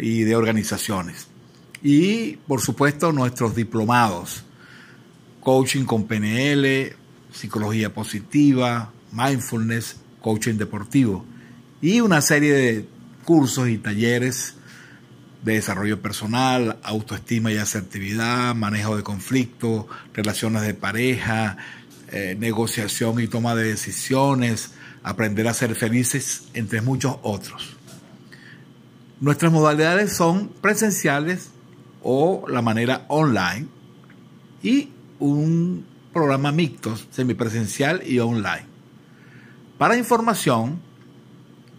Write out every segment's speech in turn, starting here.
y de organizaciones. Y por supuesto nuestros diplomados, coaching con PNL, psicología positiva, mindfulness, coaching deportivo y una serie de cursos y talleres de desarrollo personal, autoestima y asertividad, manejo de conflictos, relaciones de pareja, eh, negociación y toma de decisiones, aprender a ser felices, entre muchos otros. Nuestras modalidades son presenciales o la manera online y un programa mixto, semipresencial y online. Para información,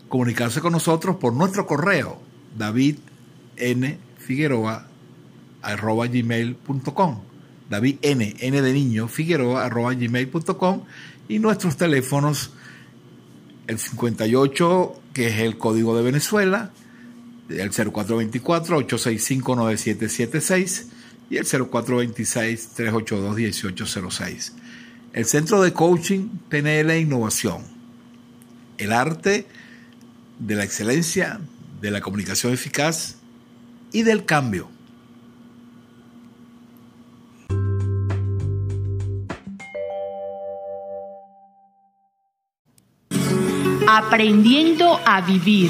comunicarse con nosotros por nuestro correo davidnfigueroa.gmail.com David N, N de niño, Figueroa, arroba y nuestros teléfonos, el 58, que es el código de Venezuela, el 0424-865-9776 y el 0426-382-1806. El Centro de Coaching PNL Innovación. El arte de la excelencia, de la comunicación eficaz y del cambio. Aprendiendo a vivir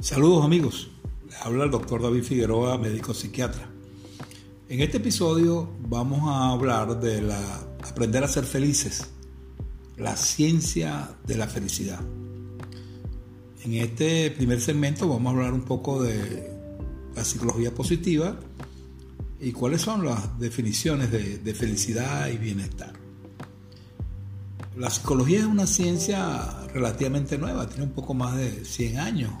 Saludos amigos, les habla el doctor David Figueroa, médico psiquiatra. En este episodio vamos a hablar de la aprender a ser felices, la ciencia de la felicidad. En este primer segmento vamos a hablar un poco de la psicología positiva y cuáles son las definiciones de, de felicidad y bienestar. La psicología es una ciencia relativamente nueva, tiene un poco más de 100 años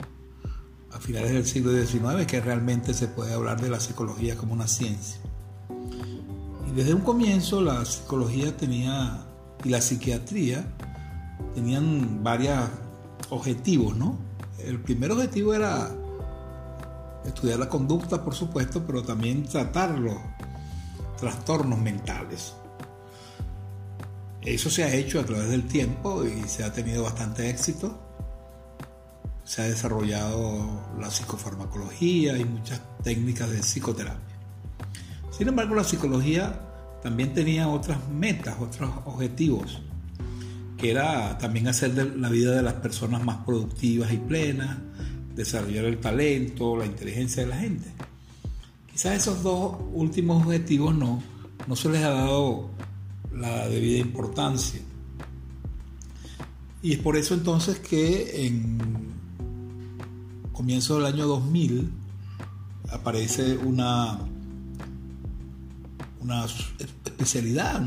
a finales del siglo XIX que realmente se puede hablar de la psicología como una ciencia. Y desde un comienzo la psicología tenía y la psiquiatría tenían varios objetivos, ¿no? El primer objetivo era estudiar la conducta, por supuesto, pero también tratar los trastornos mentales. Eso se ha hecho a través del tiempo y se ha tenido bastante éxito se ha desarrollado la psicofarmacología y muchas técnicas de psicoterapia. Sin embargo, la psicología también tenía otras metas, otros objetivos, que era también hacer la vida de las personas más productivas y plenas, desarrollar el talento, la inteligencia de la gente. Quizás esos dos últimos objetivos no, no se les ha dado la debida importancia. Y es por eso entonces que en comienzo del año 2000 aparece una, una especialidad,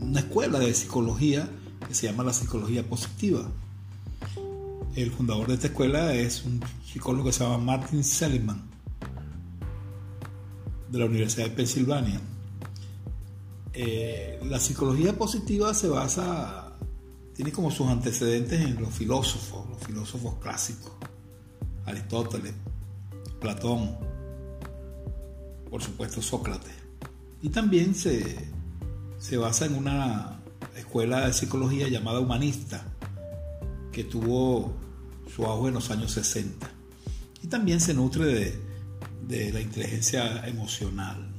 una, escuela de psicología que se llama la psicología positiva. El fundador de esta escuela es un psicólogo que se llama Martin Seligman de la Universidad de Pensilvania. Eh, la psicología positiva se basa, tiene como sus antecedentes en los filósofos, los filósofos clásicos. Aristóteles, Platón, por supuesto Sócrates. Y también se, se basa en una escuela de psicología llamada humanista, que tuvo su auge en los años 60. Y también se nutre de, de la inteligencia emocional.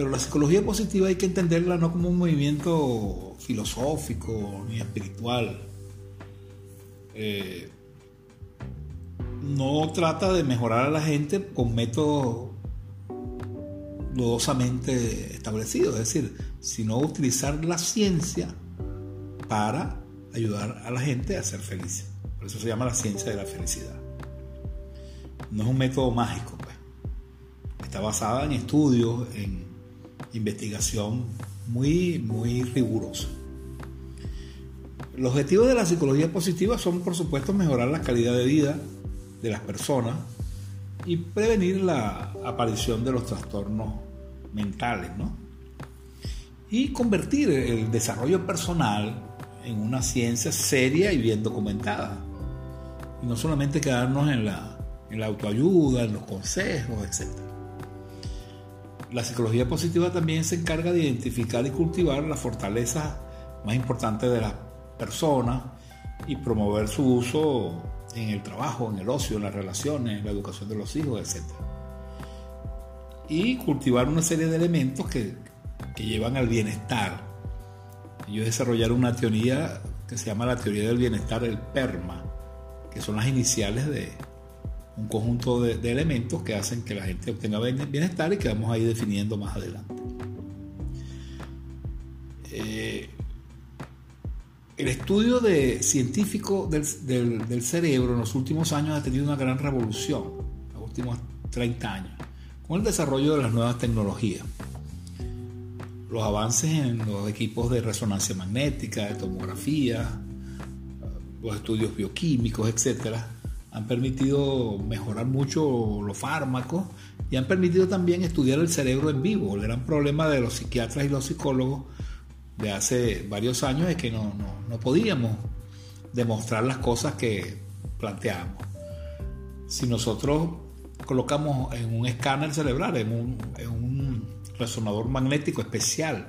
Pero la psicología positiva hay que entenderla no como un movimiento filosófico ni espiritual. Eh, no trata de mejorar a la gente con métodos dudosamente establecidos, es decir, sino utilizar la ciencia para ayudar a la gente a ser feliz. Por eso se llama la ciencia de la felicidad. No es un método mágico, pues. Está basada en estudios, en investigación muy, muy rigurosa. Los objetivos de la psicología positiva son, por supuesto, mejorar la calidad de vida de las personas y prevenir la aparición de los trastornos mentales, ¿no? Y convertir el desarrollo personal en una ciencia seria y bien documentada. Y no solamente quedarnos en la, en la autoayuda, en los consejos, etc. La psicología positiva también se encarga de identificar y cultivar las fortalezas más importantes de las personas y promover su uso en el trabajo, en el ocio, en las relaciones, en la educación de los hijos, etc. Y cultivar una serie de elementos que, que llevan al bienestar. Ellos desarrollaron una teoría que se llama la teoría del bienestar, el PERMA, que son las iniciales de un conjunto de, elementos que hacen que la gente obtenga bienestar y que vamos a ir definiendo más adelante. Eh, el estudio de científico del, del, cerebro en los últimos años ha tenido una gran revolución, los últimos 30 años, con el desarrollo de las nuevas tecnologías. Los avances en los equipos de resonancia magnética, de tomografía, los estudios bioquímicos, etcétera, han permitido mejorar mucho los fármacos y han permitido también estudiar el cerebro en vivo. El gran problema de los psiquiatras y los psicólogos de hace varios años es que no, podíamos demostrar las cosas que planteábamos. Si nosotros colocamos en un escáner cerebral, en un, en un resonador magnético especial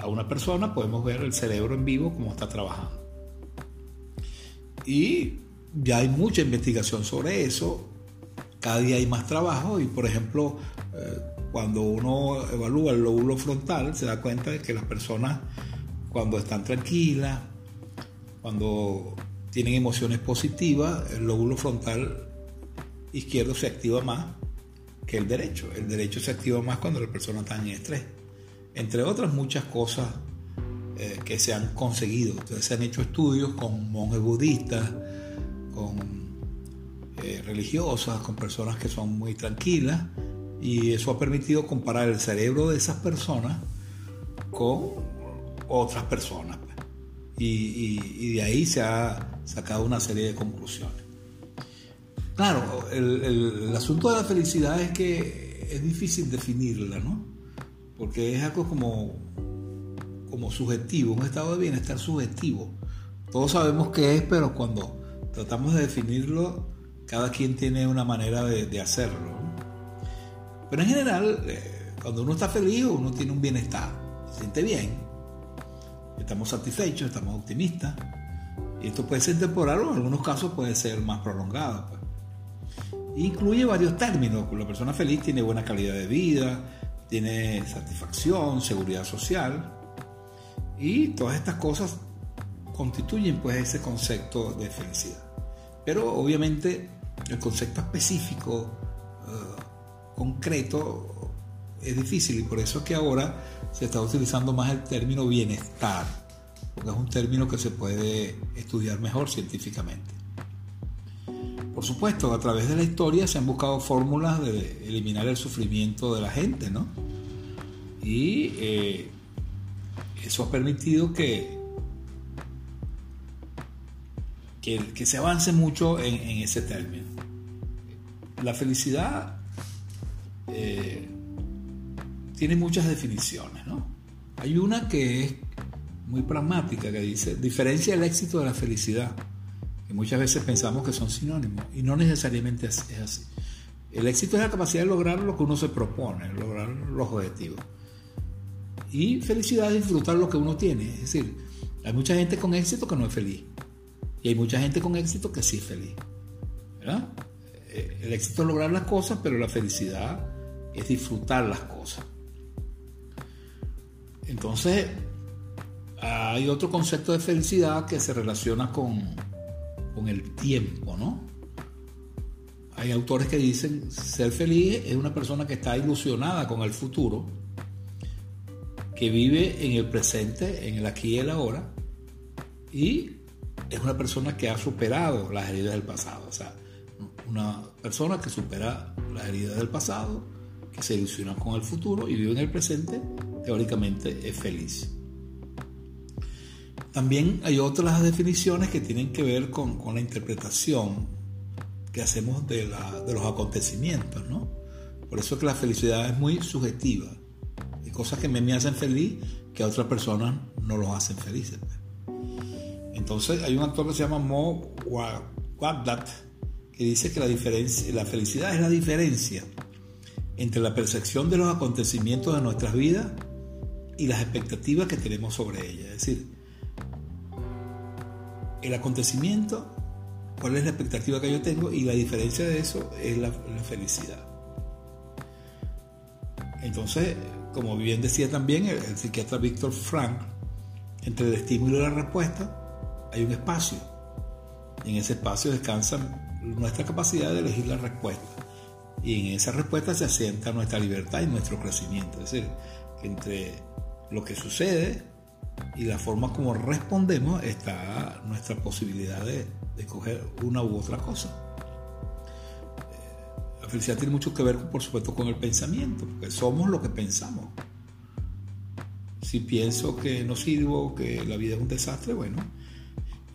a una persona, podemos ver el cerebro en vivo cómo está trabajando. Y ya hay mucha investigación sobre eso, cada día hay más trabajo y por ejemplo, eh, cuando uno evalúa el lóbulo frontal, se da cuenta de que las personas cuando están tranquilas, cuando tienen emociones positivas, el lóbulo frontal izquierdo se activa más que el derecho. El derecho se activa más cuando la persona está en estrés. Entre otras muchas cosas eh, que se han conseguido. Entonces se han hecho estudios con monjes budistas, con eh, religiosas, con personas que son muy tranquilas y eso ha permitido comparar el cerebro de esas personas con otras personas. Y, de ahí se ha sacado una serie de conclusiones. Claro, el, el, asunto de la felicidad es que es difícil definirla, ¿no? Porque es algo como, como subjetivo, un estado de bienestar subjetivo. Todos sabemos qué es, pero cuando tratamos de definirlo, cada quien tiene una manera de, hacerlo. Pero en general, eh, cuando uno está feliz, uno tiene un bienestar, se siente bien, estamos satisfechos, estamos optimistas. Y esto puede ser temporal o en algunos casos puede ser más prolongado. Pues. Incluye varios términos. La persona feliz tiene buena calidad de vida, tiene satisfacción, seguridad social. Y todas estas cosas constituyen pues ese concepto de felicidad. Pero obviamente el concepto específico, eh, concreto, es difícil y por eso es que ahora se está utilizando más el término bienestar, porque es un término que se puede estudiar mejor científicamente. Por supuesto, a través de la historia se han buscado fórmulas de eliminar el sufrimiento de la gente, ¿no? Y eh, eso ha permitido que que, se avance mucho en, ese término. La felicidad eh, tiene muchas definiciones, ¿no? Hay una que es muy pragmática, que dice, diferencia el éxito de la felicidad, que muchas veces pensamos que son sinónimos, y no necesariamente es, así. El éxito es la capacidad de lograr lo que uno se propone, lograr los objetivos. Y felicidad es disfrutar lo que uno tiene. Es decir, hay mucha gente con éxito que no es feliz. Y hay mucha gente con éxito que sí es feliz. Eh, el éxito es lograr las cosas, pero la felicidad es disfrutar las cosas. Entonces, hay otro concepto de felicidad que se relaciona con, con el tiempo, ¿no? Hay autores que dicen ser feliz es una persona que está ilusionada con el futuro, que vive en el presente, en el aquí y el ahora, y es una persona que ha superado las heridas del pasado. O sea, una persona que supera las heridas del pasado, se ilusiona con el futuro y vive en el presente, teóricamente es feliz. También hay otras definiciones que tienen que ver con, la interpretación que hacemos de, los acontecimientos, ¿no? Por eso es que la felicidad es muy subjetiva. Hay cosas que me hacen feliz que a otras personas no los hacen felices. Entonces hay un actor que se llama Mo Wagdat que dice que la, diferencia, la felicidad es la diferencia entre la percepción de los acontecimientos de nuestras vidas y las expectativas que tenemos sobre ellas. Es decir, el acontecimiento, cuál es la expectativa que yo tengo y la diferencia de eso es la, felicidad. Entonces, como bien decía también el, psiquiatra Víctor Frank, entre el estímulo y la respuesta hay un espacio. Y en ese espacio descansa nuestra capacidad de elegir la respuesta. Y en esa respuesta se asienta nuestra libertad y nuestro crecimiento. Es decir, que entre lo que sucede y la forma como respondemos está nuestra posibilidad de, escoger una u otra cosa. Eh, la felicidad tiene mucho que ver, por supuesto, con el pensamiento, porque somos lo que pensamos. Si pienso que no sirvo, que la vida es un desastre, bueno,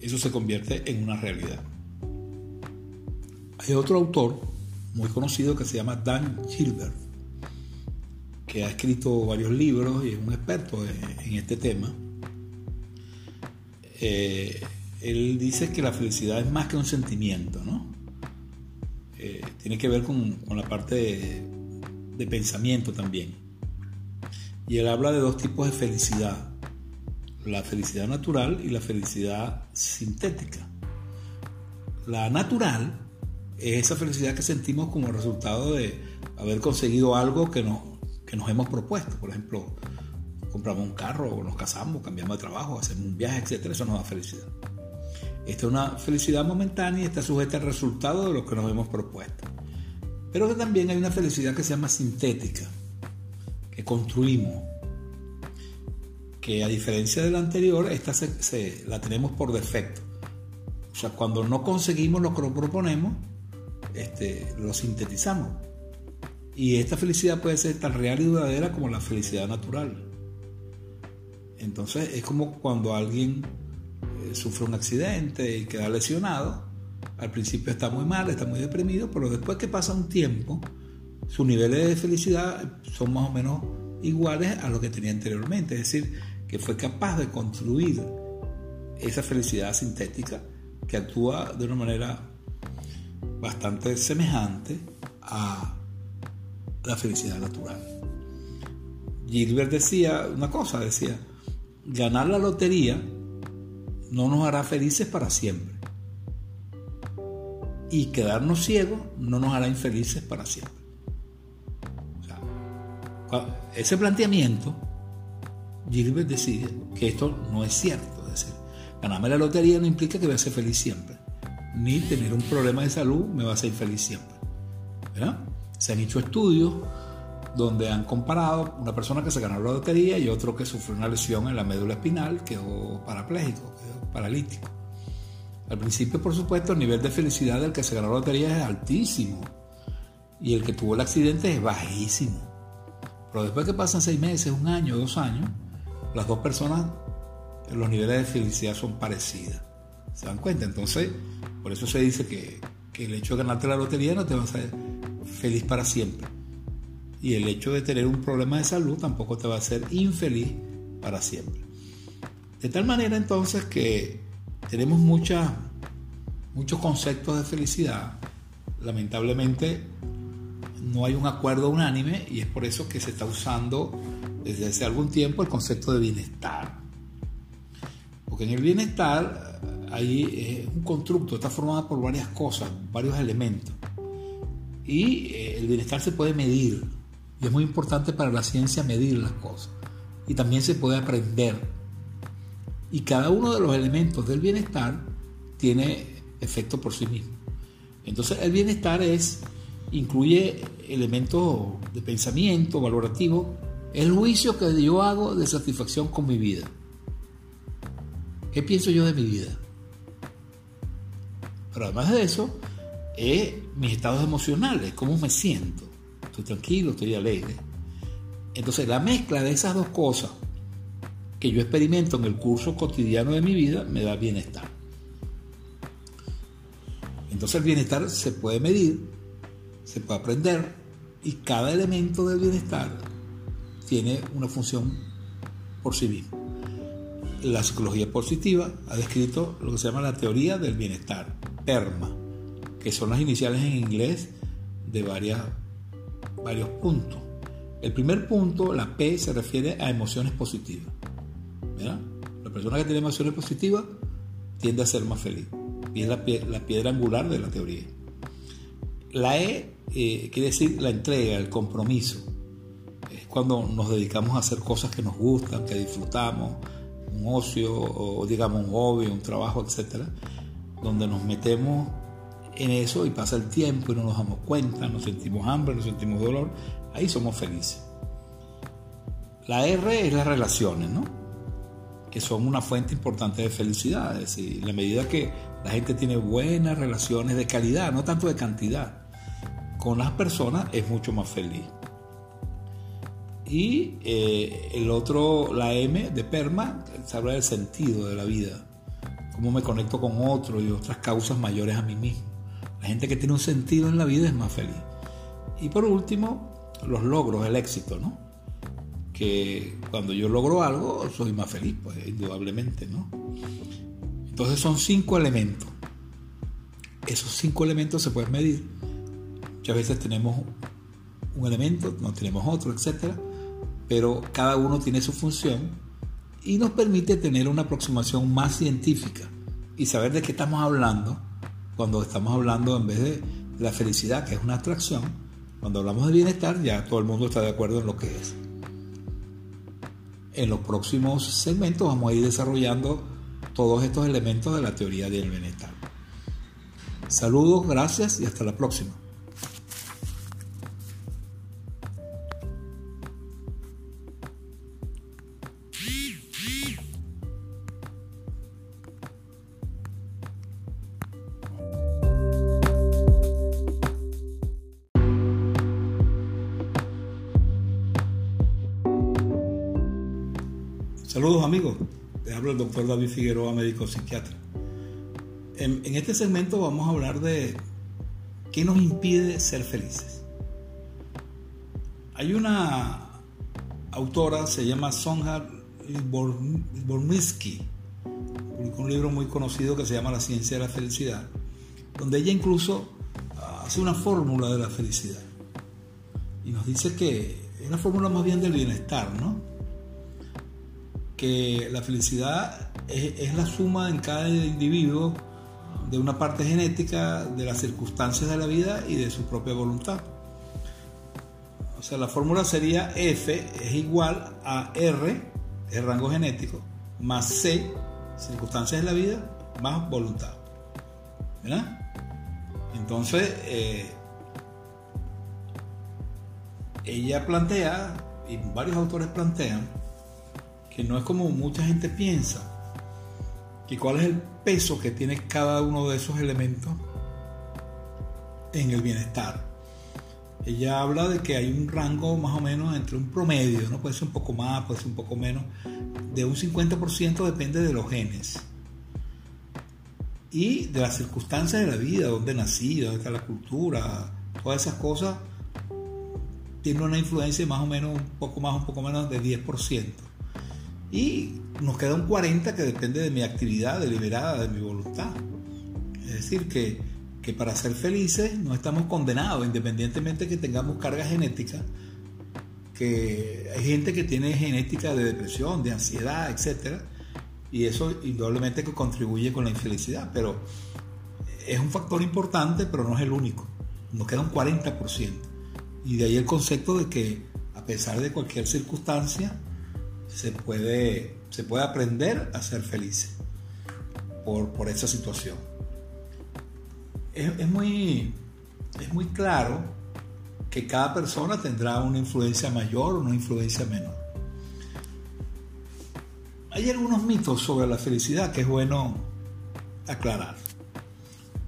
eso se convierte en una realidad. Hay otro autor muy conocido que se llama Dan Gilbert, que ha escrito varios libros y es un experto en, este tema. Eh, él dice que la felicidad es más que un sentimiento, ¿no? Eh, tiene que ver con, la parte de, pensamiento también. Y él habla de dos tipos de felicidad, la felicidad natural y la felicidad sintética. La natural esa felicidad que sentimos como resultado de haber conseguido algo que, que nos hemos propuesto. Por ejemplo, compramos un carro, o nos casamos, cambiamos de trabajo, hacemos un viaje, etc. Eso nos da felicidad. Esta es una felicidad momentánea y está sujeta al resultado de lo que nos hemos propuesto. Pero que también hay una felicidad que se llama sintética, que construimos, que a diferencia de la anterior, esta se, la tenemos por defecto. O sea, cuando no conseguimos lo que nos proponemos, este, lo sintetizamos. Y esta felicidad puede ser tan real y duradera como la felicidad natural. Entonces es como cuando alguien eh, sufre un accidente y queda lesionado. Al principio está muy mal, está muy deprimido, pero después que pasa un tiempo, sus niveles de felicidad son más o menos iguales a lo que tenía anteriormente. Es decir, que fue capaz de construir esa felicidad sintética que actúa de una manera bastante semejante a la felicidad natural. Gilbert decía una cosa, decía, ganar la lotería no nos hará felices para siempre. Y quedarnos ciegos no nos hará infelices para siempre. ese planteamiento, Gilbert decía que esto no es cierto. Es decir, ganarme la lotería no implica que voy a ser feliz siempre ni tener un problema de salud me va a hacer feliz siempre. Se han hecho estudios donde han comparado una persona que se ganó la lotería y otro que sufrió una lesión en la médula espinal, quedó parapléjico, quedó paralítico. Al principio, por supuesto, el nivel de felicidad del que se ganó la lotería es altísimo y el que tuvo el accidente es bajísimo. Pero después que pasan seis meses, un año, dos años, las dos personas, los niveles de felicidad son parecidos. ¿Se dan cuenta? Entonces, por eso se dice que, el hecho de ganarte la lotería no te va a hacer feliz para siempre. Y el hecho de tener un problema de salud tampoco te va a hacer infeliz para siempre. De tal manera entonces que tenemos muchos conceptos de felicidad. Lamentablemente no hay un acuerdo unánime y es por eso que se está usando desde hace algún tiempo el concepto de bienestar. Porque en el bienestar ahí es un constructo, está formado por varias cosas, varios elementos. Y eh, el bienestar se puede medir. Y es muy importante para la ciencia medir las cosas. y también se puede aprender. Y cada uno de los elementos del bienestar tiene efecto por sí mismo. Entonces el bienestar es, incluye elementos de pensamiento, valorativo, el juicio que yo hago de satisfacción con mi vida. ¿Qué pienso yo de mi vida? Pero además de eso, es mis estados emocionales, cómo me siento. Estoy tranquilo, estoy alegre. Entonces la mezcla de esas dos cosas que yo experimento en el curso cotidiano de mi vida me da bienestar. Entonces el bienestar se puede medir, se puede aprender y cada elemento del bienestar tiene una función por sí mismo. La psicología positiva ha descrito lo que se llama la teoría del bienestar, PERMA, que son las iniciales en inglés de varios puntos. El primer punto, la P, se refiere a emociones positivas. La persona que tiene emociones positivas tiende a ser más feliz. Y es la, piedra angular de la teoría. La E eh, quiere decir la entrega, el compromiso. Es cuando nos dedicamos a hacer cosas que nos gustan, que disfrutamos, un ocio o digamos un hobby, un trabajo, etc. Donde nos metemos en eso y pasa el tiempo y no nos damos cuenta, nos sentimos hambre, nos sentimos dolor, ahí somos felices. La R es las relaciones, ¿no? Que son una fuente importante de felicidad. Es decir, la medida que la gente tiene buenas relaciones de calidad, no tanto de cantidad, con las personas es mucho más feliz. Y eh, el otro, la M de PERMA, se habla del sentido de la vida, cómo me conecto con otro y otras causas mayores a mí mismo. La gente que tiene un sentido en la vida es más feliz. Y por último, los logros, el éxito, ¿no? Que cuando yo logro algo, soy más feliz, pues indudablemente, ¿no? Entonces son cinco elementos. Esos cinco elementos se pueden medir. Muchas veces tenemos un elemento, no tenemos otro, etc. Pero cada uno tiene su función y nos permite tener una aproximación más científica y saber de qué estamos hablando cuando estamos hablando en vez de la felicidad, que es una atracción, cuando hablamos de bienestar, ya todo el mundo está de acuerdo en lo que es. En los próximos segmentos vamos a ir desarrollando todos estos elementos de la teoría del bienestar. Saludos, gracias y hasta la próxima. Saludos amigos, te hablo el doctor David Figueroa, médico psiquiatra. En, este segmento vamos a hablar de qué nos impide ser felices. Hay una autora, se llama Sonja Bormisky, publicó un libro muy conocido que se llama La ciencia de la felicidad, donde ella incluso hace una fórmula de la felicidad. Y nos dice que es una fórmula más bien del bienestar, ¿no? Que la felicidad es, la suma en cada individuo de una parte genética, de las circunstancias de la vida y de su propia voluntad. O sea, la fórmula sería F es igual a R, el rango genético, más C, circunstancias de la vida, más voluntad. ¿Verdad? Entonces, eh, ella plantea, y varios autores plantean, que no es como mucha gente piensa, que cuál es el peso que tiene cada uno de esos elementos en el bienestar. Ella habla de que hay un rango más o menos entre un promedio, no puede ser un poco más, puede ser un poco menos, de un 50% depende de los genes y de las circunstancias de la vida, dónde nací, dónde está la cultura, todas esas cosas tienen una influencia más o menos un poco más, un poco menos de 10%. Y nos queda un 40 que depende de mi actividad deliberada, de mi voluntad. Es decir, que, que para ser felices no estamos condenados, independientemente que tengamos carga genética, que hay gente que tiene genética de depresión, de ansiedad, etc. Y eso indudablemente contribuye con la infelicidad, pero es un factor importante, pero no es el único. Nos queda un 40%. Y de ahí el concepto de que a pesar de cualquier circunstancia, se puede, se puede aprender a ser feliz por, por esa situación. Es, muy, es muy claro que cada persona tendrá una influencia mayor o una influencia menor. Hay algunos mitos sobre la felicidad que es bueno aclarar.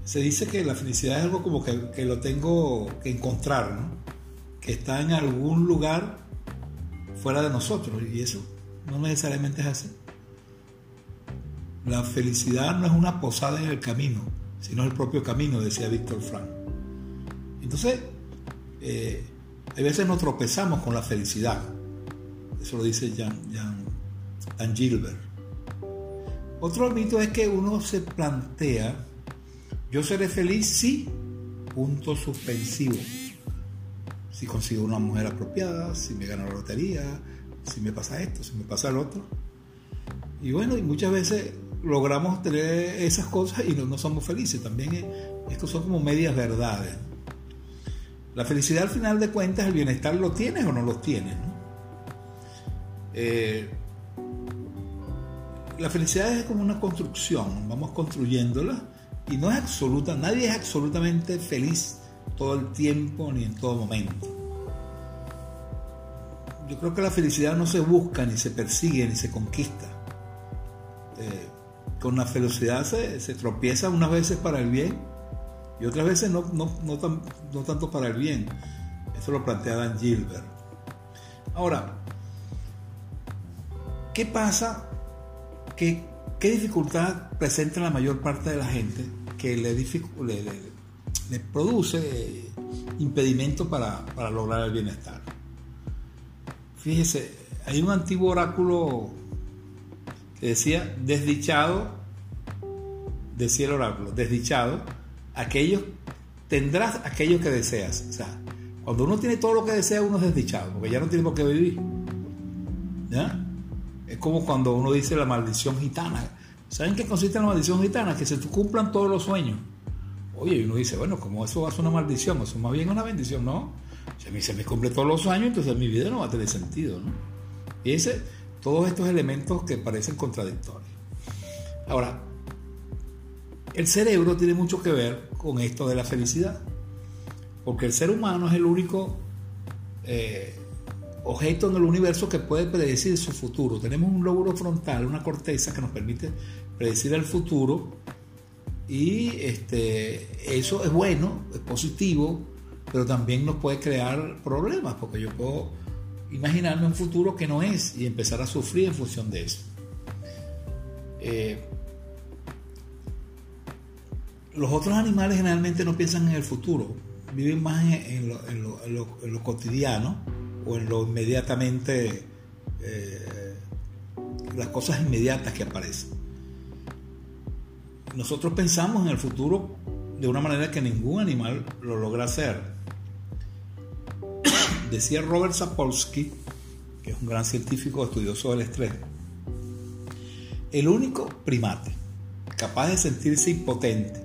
Se dice que la felicidad es algo como que, que lo tengo que encontrar, ¿no? que está en algún lugar fuera de nosotros y eso no necesariamente es así. La felicidad no es una posada en el camino, sino el propio camino, decía Víctor Frank. Entonces, eh, a veces nos tropezamos con la felicidad. Eso lo dice Jan, Jan, Gilbert. Otro mito es que uno se plantea, yo seré feliz si, punto suspensivo. Si consigo una mujer apropiada, si me gano la lotería, si me pasa esto, si me pasa el otro. Y bueno, y muchas veces logramos tener esas cosas y no, somos felices. También estos son como medias verdades. La felicidad al final de cuentas, el bienestar lo tienes o no lo tienes. Eh, la felicidad es como una construcción, vamos construyéndola y no es absoluta, nadie es absolutamente feliz todo el tiempo ni en todo momento yo creo que la felicidad no se busca, ni se persigue, ni se conquista. Eh, con la felicidad se, tropieza unas veces para el bien y otras veces no, no, tanto para el bien. Eso lo plantea Dan Gilbert. Ahora, ¿qué pasa? ¿Qué, qué dificultad presenta la mayor parte de la gente que le, le, produce impedimento para, para lograr el bienestar? Fíjese, hay un antiguo oráculo que decía, desdichado, decía el oráculo, desdichado, aquellos, tendrás aquello que deseas. O sea, cuando uno tiene todo lo que desea, uno es desdichado, porque ya no tiene por qué vivir. ¿Ya? Es como cuando uno dice la maldición gitana. ¿Saben qué consiste en la maldición gitana? Que se cumplan todos los sueños. Oye, y uno dice, bueno, como eso va a ser una maldición, eso más bien una bendición, ¿no? Si a mí se me cumple todos los años, entonces mi vida no va a tener sentido. ¿no? Y ese, todos estos elementos que parecen contradictorios. Ahora, el cerebro tiene mucho que ver con esto de la felicidad, porque el ser humano es el único eh, objeto en el universo que puede predecir su futuro. Tenemos un lóbulo frontal, una corteza que nos permite predecir el futuro y este, eso es bueno, es positivo, pero también nos puede crear problemas, porque yo puedo imaginarme un futuro que no es y empezar a sufrir en función de eso. Eh, los otros animales generalmente no piensan en el futuro, viven más en, lo, cotidiano o en lo inmediatamente, eh, las cosas inmediatas que aparecen. Nosotros pensamos en el futuro de una manera que ningún animal lo logra hacer decía Robert Sapolsky, que es un gran científico estudioso del estrés, el único primate capaz de sentirse impotente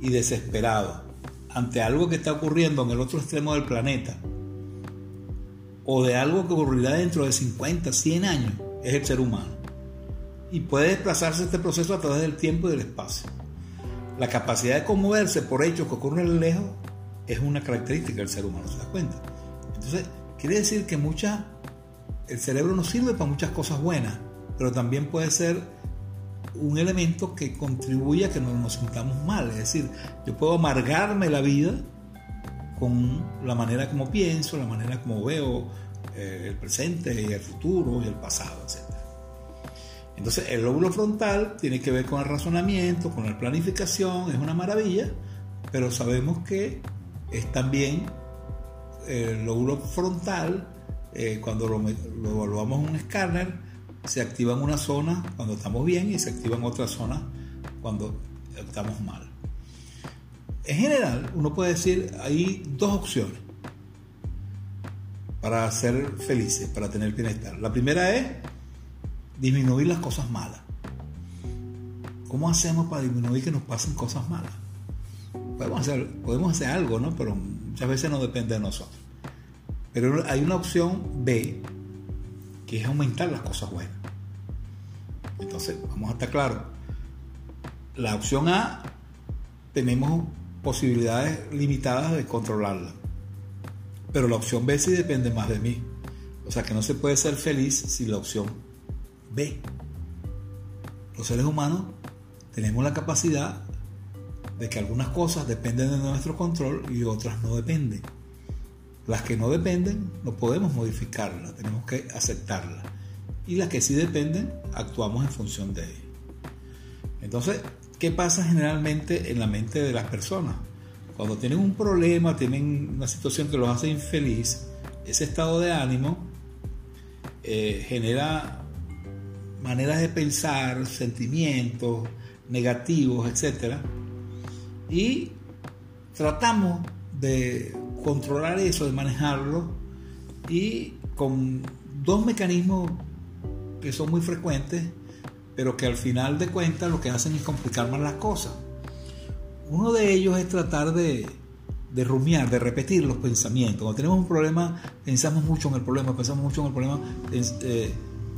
y desesperado ante algo que está ocurriendo en el otro extremo del planeta o de algo que ocurrirá dentro de 50, 100 años es el ser humano. Y puede desplazarse este proceso a través del tiempo y del espacio. La capacidad de conmoverse por hechos que ocurren lejos es una característica del ser humano, ¿se da cuenta? Entonces, quiere decir que el cerebro nos sirve para muchas cosas buenas, pero también puede ser un elemento que contribuye a que no nos sintamos mal. Es decir, yo puedo amargarme la vida con la manera como pienso, la manera como veo eh, el presente y el futuro y el pasado, etc. Entonces, el lóbulo frontal tiene que ver con el razonamiento, con la planificación, es una maravilla, pero sabemos que es también el lóbulo frontal, eh, cuando lo, evaluamos en un escáner, se activa en una zona cuando estamos bien y se activa en otra zona cuando estamos mal. En general, uno puede decir, hay dos opciones para ser felices, para tener bienestar. La primera es disminuir las cosas malas. ¿Cómo hacemos para disminuir que nos pasen cosas malas? Podemos hacer, podemos hacer algo, ¿no? Pero muchas veces no depende de nosotros. Pero hay una opción B, que es aumentar las cosas buenas. Entonces, vamos a estar claros. La opción A, tenemos posibilidades limitadas de controlarla. Pero la opción B sí depende más de mí. O sea que no se puede ser feliz sin la opción B. Los seres humanos tenemos la capacidad de que algunas cosas dependen de nuestro control y otras no dependen. Las que no dependen no podemos modificarlas, tenemos que aceptarlas. Y las que sí dependen, actuamos en función de ellas. Entonces, ¿qué pasa generalmente en la mente de las personas? Cuando tienen un problema, tienen una situación que los hace infeliz, ese estado de ánimo eh, genera maneras de pensar, sentimientos negativos, etc. Y tratamos de controlar eso, de manejarlo, y con dos mecanismos que son muy frecuentes, pero que al final de cuentas lo que hacen es complicar más las cosas. Uno de ellos es tratar de, de rumiar, de repetir los pensamientos. Cuando tenemos un problema, pensamos mucho en el problema, pensamos mucho en el problema, eh,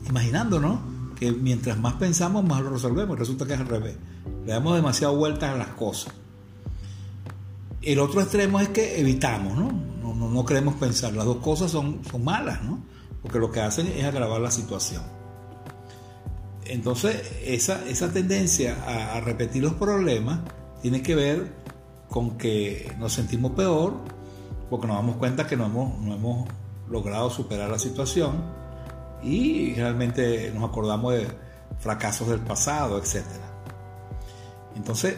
imaginando. Que mientras más pensamos, más lo resolvemos. Resulta que es al revés. Le damos demasiado vueltas a las cosas. El otro extremo es que evitamos, ¿no? No, no, no queremos pensar. Las dos cosas son, son malas, ¿no? Porque lo que hacen es agravar la situación. Entonces, esa, esa tendencia a, repetir los problemas tiene que ver con que nos sentimos peor porque nos damos cuenta que no hemos, no hemos logrado superar la situación y realmente nos acordamos de fracasos del pasado, etc. Entonces,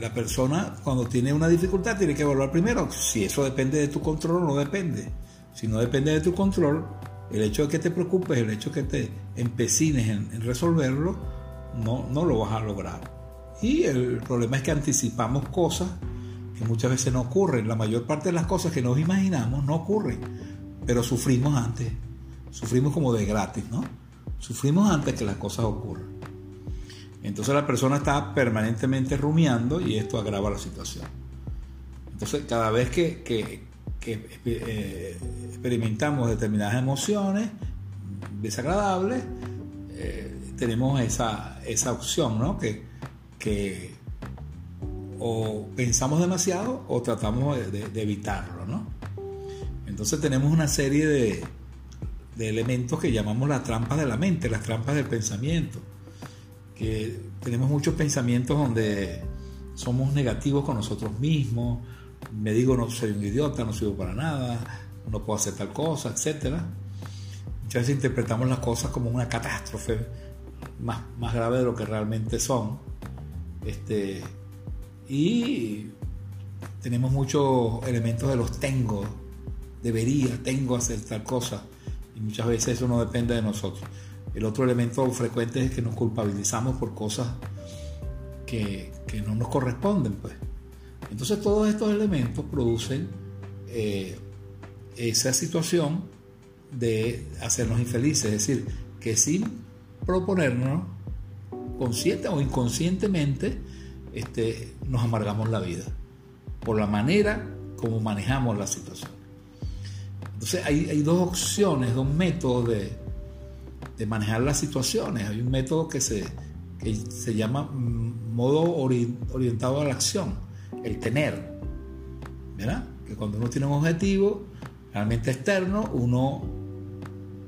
la persona cuando tiene una dificultad tiene que evaluar primero si eso depende de tu control o no depende. Si no depende de tu control, el hecho de que te preocupes, el hecho de que te empecines en, resolverlo, no, no lo vas a lograr. Y el problema es que anticipamos cosas que muchas veces no ocurren. La mayor parte de las cosas que nos imaginamos no ocurren, pero sufrimos antes. Sufrimos como de gratis, ¿no? Sufrimos antes que las cosas ocurran. Entonces la persona está permanentemente rumiando y esto agrava la situación. Entonces cada vez que, eh, experimentamos determinadas emociones desagradables, eh, tenemos esa, opción, ¿no? Que, o pensamos demasiado o tratamos de, evitarlo, ¿no? Entonces tenemos una serie de, elementos que llamamos las trampas de la mente, las trampas del pensamiento, tenemos muchos pensamientos donde somos negativos con nosotros mismos, me digo no soy un idiota, no sirvo para nada, no puedo hacer tal cosa, etc. Muchas veces interpretamos las cosas como una catástrofe más, más grave de lo que realmente son este, y tenemos muchos elementos de los tengo, debería, tengo hacer tal cosa, y muchas veces eso no depende de nosotros. El otro elemento frecuente es que nos culpabilizamos por cosas que, no nos corresponden, pues. Entonces todos estos elementos producen eh, esa situación de hacernos infelices, es decir, que sin proponernos consciente o inconscientemente, este, nos amargamos la vida por la manera como manejamos la situación. Entonces hay, dos opciones, dos métodos de, de, manejar las situaciones. Hay un método que se, que se llama modo orientado a la acción, el tener. ¿Verdad? Que cuando uno tiene un objetivo realmente externo, uno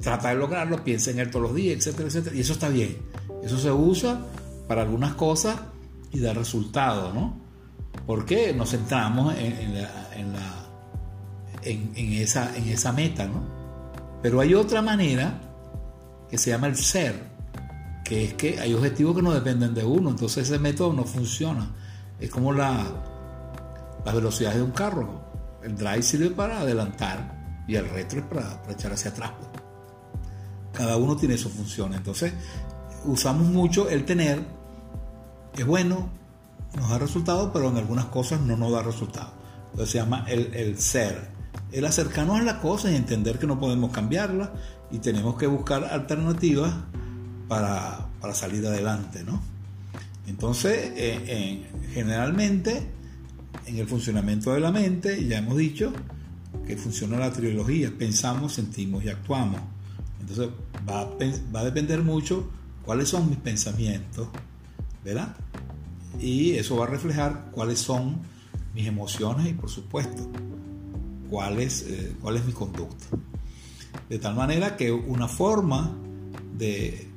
trata de lograrlo, piensa en él todos los días, etcétera, etcétera, y eso está bien. Eso se usa para algunas cosas y da resultados, ¿no? Porque nos centramos en, en, esa, en esa meta, ¿no? Pero hay otra manera que se llama el ser, que es que hay objetivos que no dependen de uno, entonces ese método no funciona. Es como la, la velocidad de un carro. El drive sirve para adelantar y el retro es para, para echar hacia atrás. Cada uno tiene su función. Entonces, usamos mucho el tener, es bueno, nos da resultado, pero en algunas cosas no nos da resultado. Entonces se llama el, ser, el acercarnos a la cosa y entender que no podemos cambiarla y tenemos que buscar alternativas para, salir adelante, ¿no? Entonces, eh, generalmente, en el funcionamiento de la mente, ya hemos dicho que funciona la trilogía, pensamos, sentimos y actuamos. Entonces va a, va a depender mucho cuáles son mis pensamientos, ¿verdad? Y eso va a reflejar cuáles son mis emociones y por supuesto eh, cuál es mi conducta. De tal manera que una forma de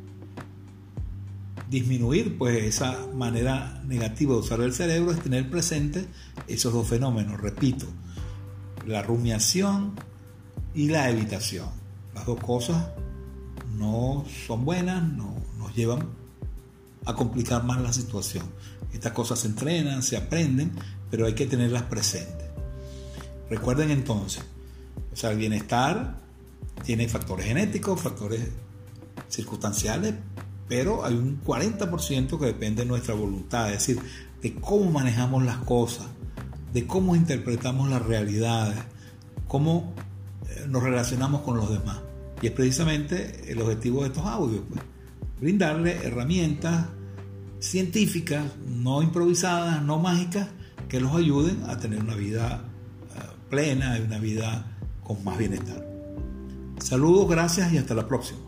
disminuir pues esa manera negativa de usar el cerebro es tener presente esos dos fenómenos, repito, la rumiación y la evitación. Las dos cosas no son buenas, no, nos llevan a complicar más la situación. Estas cosas se entrenan, se aprenden, pero hay que tenerlas presentes. Recuerden entonces, o sea, el bienestar tiene factores genéticos, factores circunstanciales, pero hay un 40% que depende de nuestra voluntad, es decir, de cómo manejamos las cosas, de cómo interpretamos las realidades, cómo eh, nos relacionamos con los demás. Y es precisamente el objetivo de estos audios, pues, brindarle herramientas científicas, no improvisadas, no mágicas, que los ayuden a tener una vida eh, plena y una vida con más bienestar. Saludos, gracias y hasta la próxima.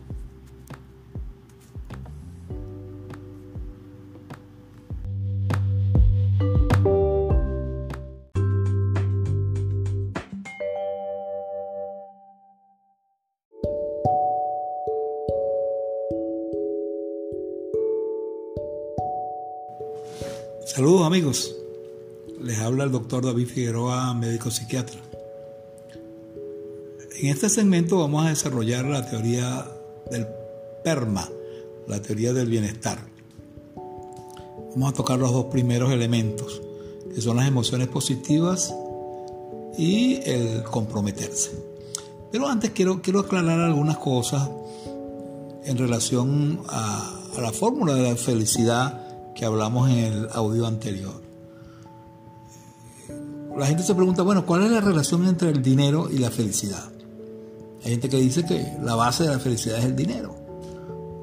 Saludos amigos, les habla el doctor David Figueroa, médico psiquiatra. En este segmento vamos a desarrollar la teoría del PERMA, la teoría del bienestar. Vamos a tocar los dos primeros elementos, que son las emociones positivas y el comprometerse. Pero antes quiero, quiero aclarar algunas cosas en relación a, a la fórmula de la felicidad que hablamos en el audio anterior. La gente se pregunta, bueno, ¿cuál es la relación entre el dinero y la felicidad? Hay gente que dice que la base de la felicidad es el dinero.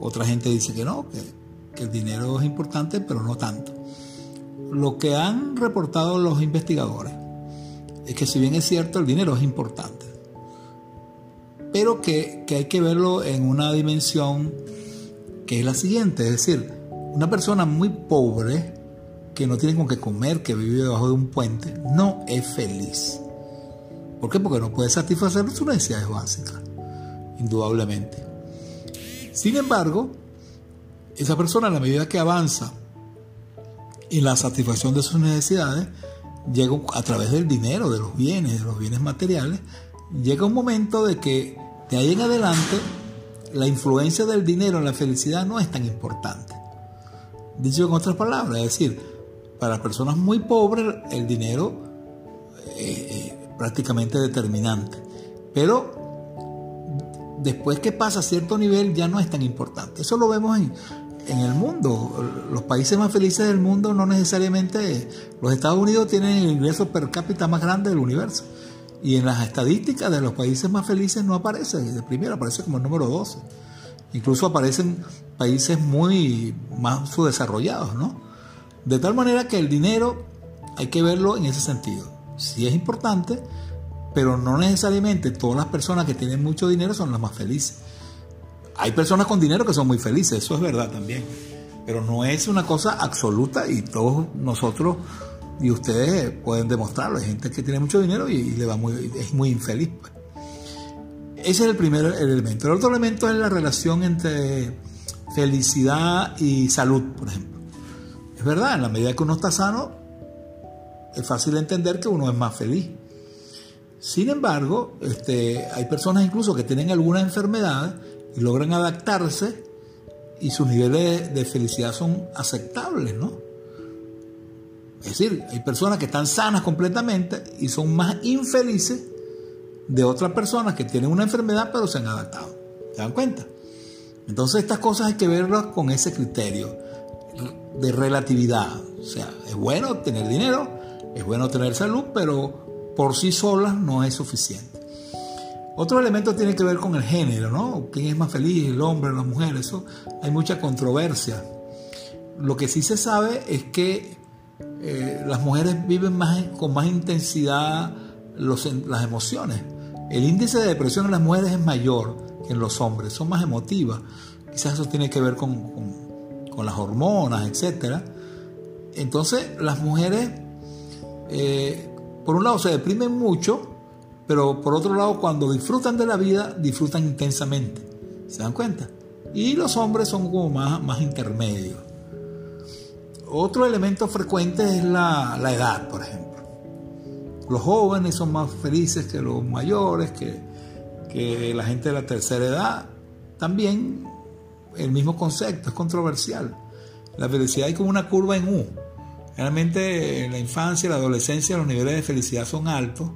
Otra gente dice que no, que, el dinero es importante, pero no tanto. Lo que han reportado los investigadores es que si bien es cierto, el dinero es importante, pero que, hay que verlo en una dimensión que es la siguiente, es decir, una persona muy pobre, que no tiene con qué comer, que vive debajo de un puente, no es feliz. ¿Por qué? Porque no puede satisfacer sus necesidades básicas, indudablemente. Sin embargo, esa persona a la medida que avanza en la satisfacción de sus necesidades, llega a través del dinero, de los bienes, de los bienes materiales, llega un momento de que de ahí en adelante la influencia del dinero en la felicidad no es tan importante. Dicho en otras palabras, es decir, para personas muy pobres el dinero eh, eh, prácticamente determinante. Pero después que pasa a cierto nivel ya no es tan importante. Eso lo vemos en, en el mundo. Los países más felices del mundo no necesariamente... Los Estados Unidos tienen el ingreso per cápita más grande del universo. Y en las estadísticas de los países más felices no aparece de primero, aparece como el número 12. Incluso aparecen países muy más subdesarrollados, ¿no? De tal manera que el dinero hay que verlo en ese sentido sí es importante, pero no necesariamente todas las personas que tienen mucho dinero son las más felices. Hay personas con dinero que son muy felices, eso es verdad también, pero no es una cosa absoluta y todos nosotros y ustedes pueden demostrarlo. Hay gente que tiene mucho dinero y, le va muy, es muy infeliz. Pues. Ese es el primer elemento. El otro elemento es la relación entre felicidad y salud, por ejemplo. Es verdad, en la medida que uno está sano, es fácil entender que uno es más feliz. Sin embargo, este, hay personas incluso que tienen alguna enfermedad y logran adaptarse y sus niveles de felicidad son aceptables, ¿no? Es decir, hay personas que están sanas completamente y son más infelices de otras personas que tienen una enfermedad pero se han adaptado. ¿Se dan cuenta? Entonces estas cosas hay que verlas con ese criterio de relatividad. O sea, es bueno tener dinero, es bueno tener salud, pero por sí sola no es suficiente. Otro elemento tiene que ver con el género, ¿no? ¿Quién es más feliz, el hombre o la mujer? Eso hay mucha controversia. Lo que sí se sabe es que eh, las mujeres viven más, con más intensidad las emociones. El índice de depresión en las mujeres es mayor que en los hombres, son más emotivas. Quizás eso tiene que ver con, con, las hormonas, etc. Entonces las mujeres, eh, por un lado, se deprimen mucho, pero por otro lado, cuando disfrutan de la vida, disfrutan intensamente. ¿Se dan cuenta? Y los hombres son como más, más intermedios. Otro elemento frecuente es la, la edad, por ejemplo. Los jóvenes son más felices que los mayores, que, que la gente de la tercera edad. También el mismo concepto, es controversial. La felicidad hay como una curva en U. Realmente en la infancia, la adolescencia, los niveles de felicidad son altos.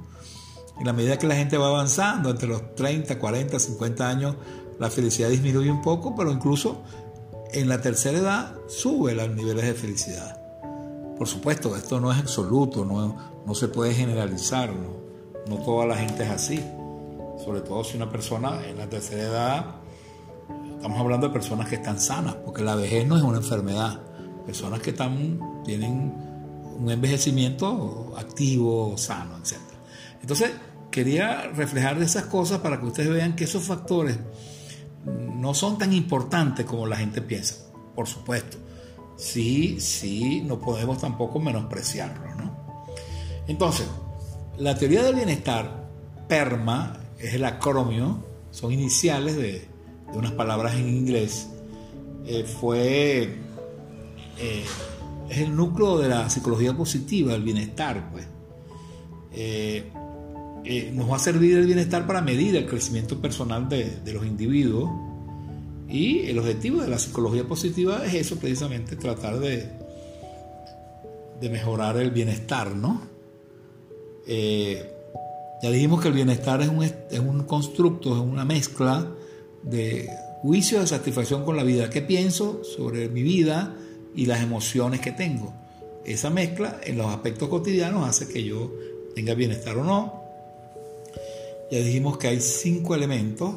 En la medida que la gente va avanzando, entre los 30, 40, 50 años, la felicidad disminuye un poco, pero incluso en la tercera edad sube los niveles de felicidad. Por supuesto, esto no es absoluto, no, no se puede generalizar, no, no toda la gente es así. Sobre todo si una persona en la tercera edad, estamos hablando de personas que están sanas, porque la vejez no es una enfermedad. Personas que están, tienen un envejecimiento activo, sano, etc. Entonces, quería reflejar esas cosas para que ustedes vean que esos factores no son tan importantes como la gente piensa, por supuesto. Sí, sí, no podemos tampoco menospreciarlo, ¿no? Entonces, la teoría del bienestar, PERMA, es el acrónimo, son iniciales de, unas palabras en inglés, eh, fue, eh, es el núcleo de la psicología positiva, el bienestar, pues. Eh, nos va a servir el bienestar para medir el crecimiento personal de, de los individuos y el objetivo de la psicología positiva es eso precisamente, tratar de, de mejorar el bienestar, ¿no? Eh, ya dijimos que el bienestar es un, es un constructo, es una mezcla de juicio de satisfacción con la vida. ¿Qué pienso sobre mi vida y las emociones que tengo? Esa mezcla en los aspectos cotidianos hace que yo tenga bienestar o no. Ya dijimos que hay cinco elementos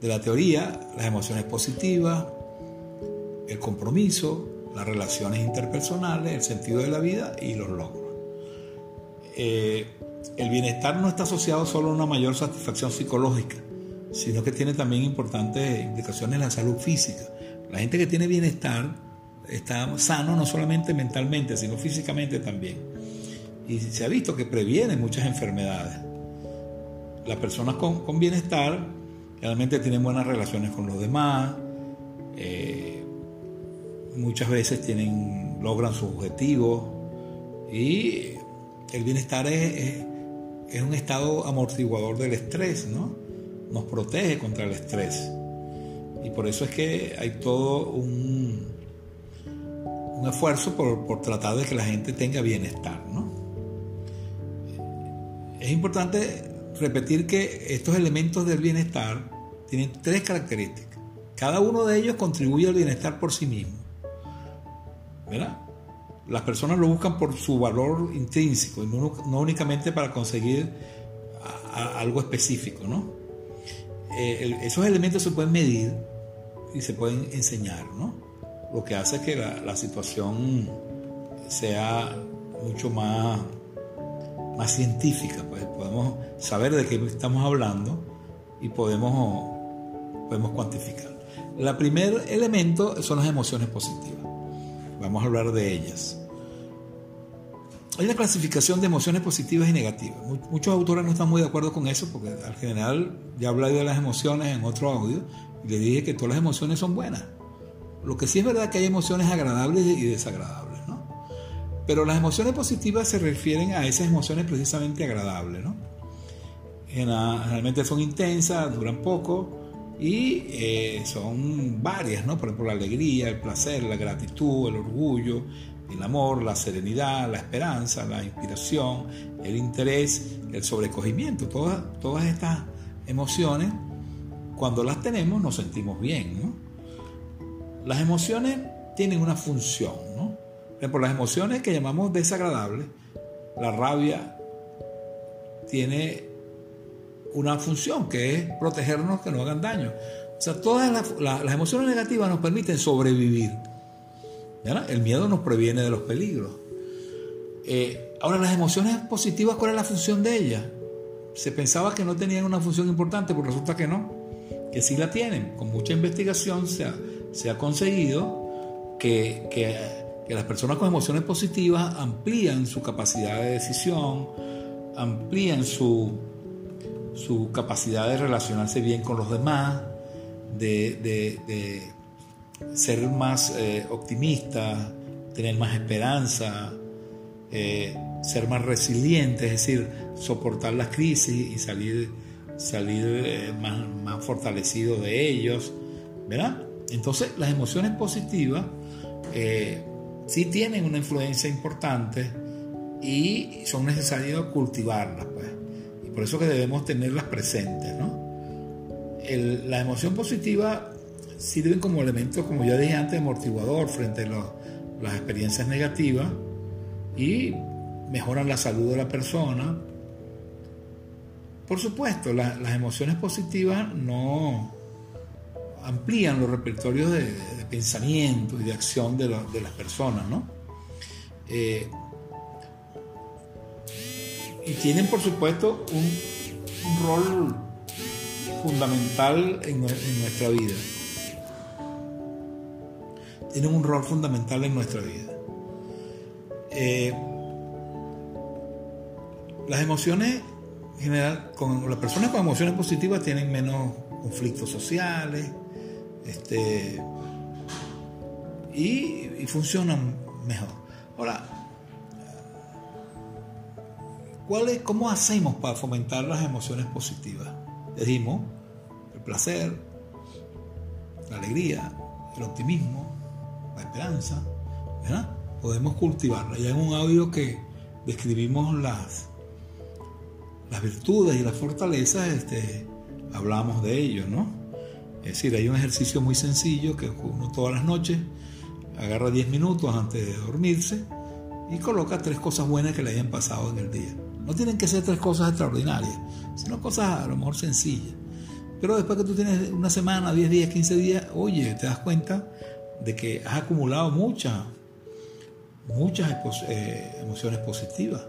de la teoría, las emociones positivas, el compromiso, las relaciones interpersonales, el sentido de la vida y los logros. Eh, el bienestar no está asociado solo a una mayor satisfacción psicológica, sino que tiene también importantes implicaciones en la salud física. La gente que tiene bienestar está sano no solamente mentalmente, sino físicamente también. Y se ha visto que previene muchas enfermedades. Las personas con, con bienestar realmente tienen buenas relaciones con los demás, eh, muchas veces tienen, logran sus objetivos y el bienestar es, es, un estado amortiguador del estrés, ¿no? Nos protege contra el estrés. Y por eso es que hay todo un, un esfuerzo por, por tratar de que la gente tenga bienestar, ¿no? Es importante repetir que estos elementos del bienestar tienen tres características. Cada uno de ellos contribuye al bienestar por sí mismo. ¿Verdad? Las personas lo buscan por su valor intrínseco y no, únicamente para conseguir algo específico, ¿no? Eh, esos elementos se pueden medir y se pueden enseñar, ¿no? Lo que hace que la, situación sea mucho más más científica, pues podemos saber de qué estamos hablando y podemos, podemos cuantificar. El primer elemento son las emociones positivas. Vamos a hablar de ellas. Hay una clasificación de emociones positivas y negativas. Muchos autores no están muy de acuerdo con eso porque al general ya hablé de las emociones en otro audio y le dije que todas las emociones son buenas. Lo que sí es verdad que hay emociones agradables y desagradables. Pero las emociones positivas se refieren a esas emociones precisamente agradables, ¿no? Generalmente son intensas, duran poco y eh, son varias, ¿no? Por ejemplo, la alegría, el placer, la gratitud, el orgullo, el amor, la serenidad, la esperanza, la inspiración, el interés, el sobrecogimiento. Todas, todas estas emociones, cuando las tenemos, nos sentimos bien, ¿no? Las emociones tienen una función, ¿no? por las emociones que llamamos desagradables, la rabia tiene una función que es protegernos que no hagan daño. O sea, todas las, emociones negativas nos permiten sobrevivir. El miedo nos previene de los peligros. Eh, ahora, las emociones positivas, ¿cuál es la función de ellas? Se pensaba que no tenían una función importante, pero resulta que no. Que sí la tienen. Con mucha investigación se ha, se ha conseguido que, que, las personas con emociones positivas amplían su capacidad de decisión, amplían su, su capacidad de relacionarse bien con los demás, de, ser más eh, optimistas, tener más esperanza, eh, ser más resilientes, es decir, soportar las crisis y salir, salir eh, más, más fortalecido de ellos, ¿verdad? Entonces, las emociones positivas eh, sí tienen una influencia importante y son necesarias cultivarlas, pues. Y por eso que debemos tenerlas presentes, ¿no? la emoción positiva sirve como elemento, como ya dije antes, amortiguador frente a las experiencias negativas y mejoran la salud de la persona. Por supuesto, las emociones positivas no amplían los repertorios de, pensamiento y de acción de, las personas, ¿no? Eh, y tienen, por supuesto, un, rol fundamental en, nuestra vida. Tienen un rol fundamental en nuestra vida. Eh, las emociones, en general, las personas con emociones positivas tienen menos conflictos sociales este, y, funcionan mejor. Ahora, ¿cuál es, ¿cómo hacemos para fomentar las emociones positivas? Dijimos, el placer, la alegría, el optimismo, la esperanza, ¿verdad? Podemos cultivarla. Y hay un audio que describimos las, las virtudes y las fortalezas, este, hablamos de ello, ¿no? Es decir, hay un ejercicio muy sencillo que uno todas las noches agarra 10 minutos antes de dormirse y coloca tres cosas buenas que le hayan pasado en el día. No tienen que ser tres cosas extraordinarias, sino cosas a lo mejor sencillas. Pero después que tú tienes una semana, 10 días, 15 días, oye, te das cuenta de que has acumulado muchas, muchas eh, emociones positivas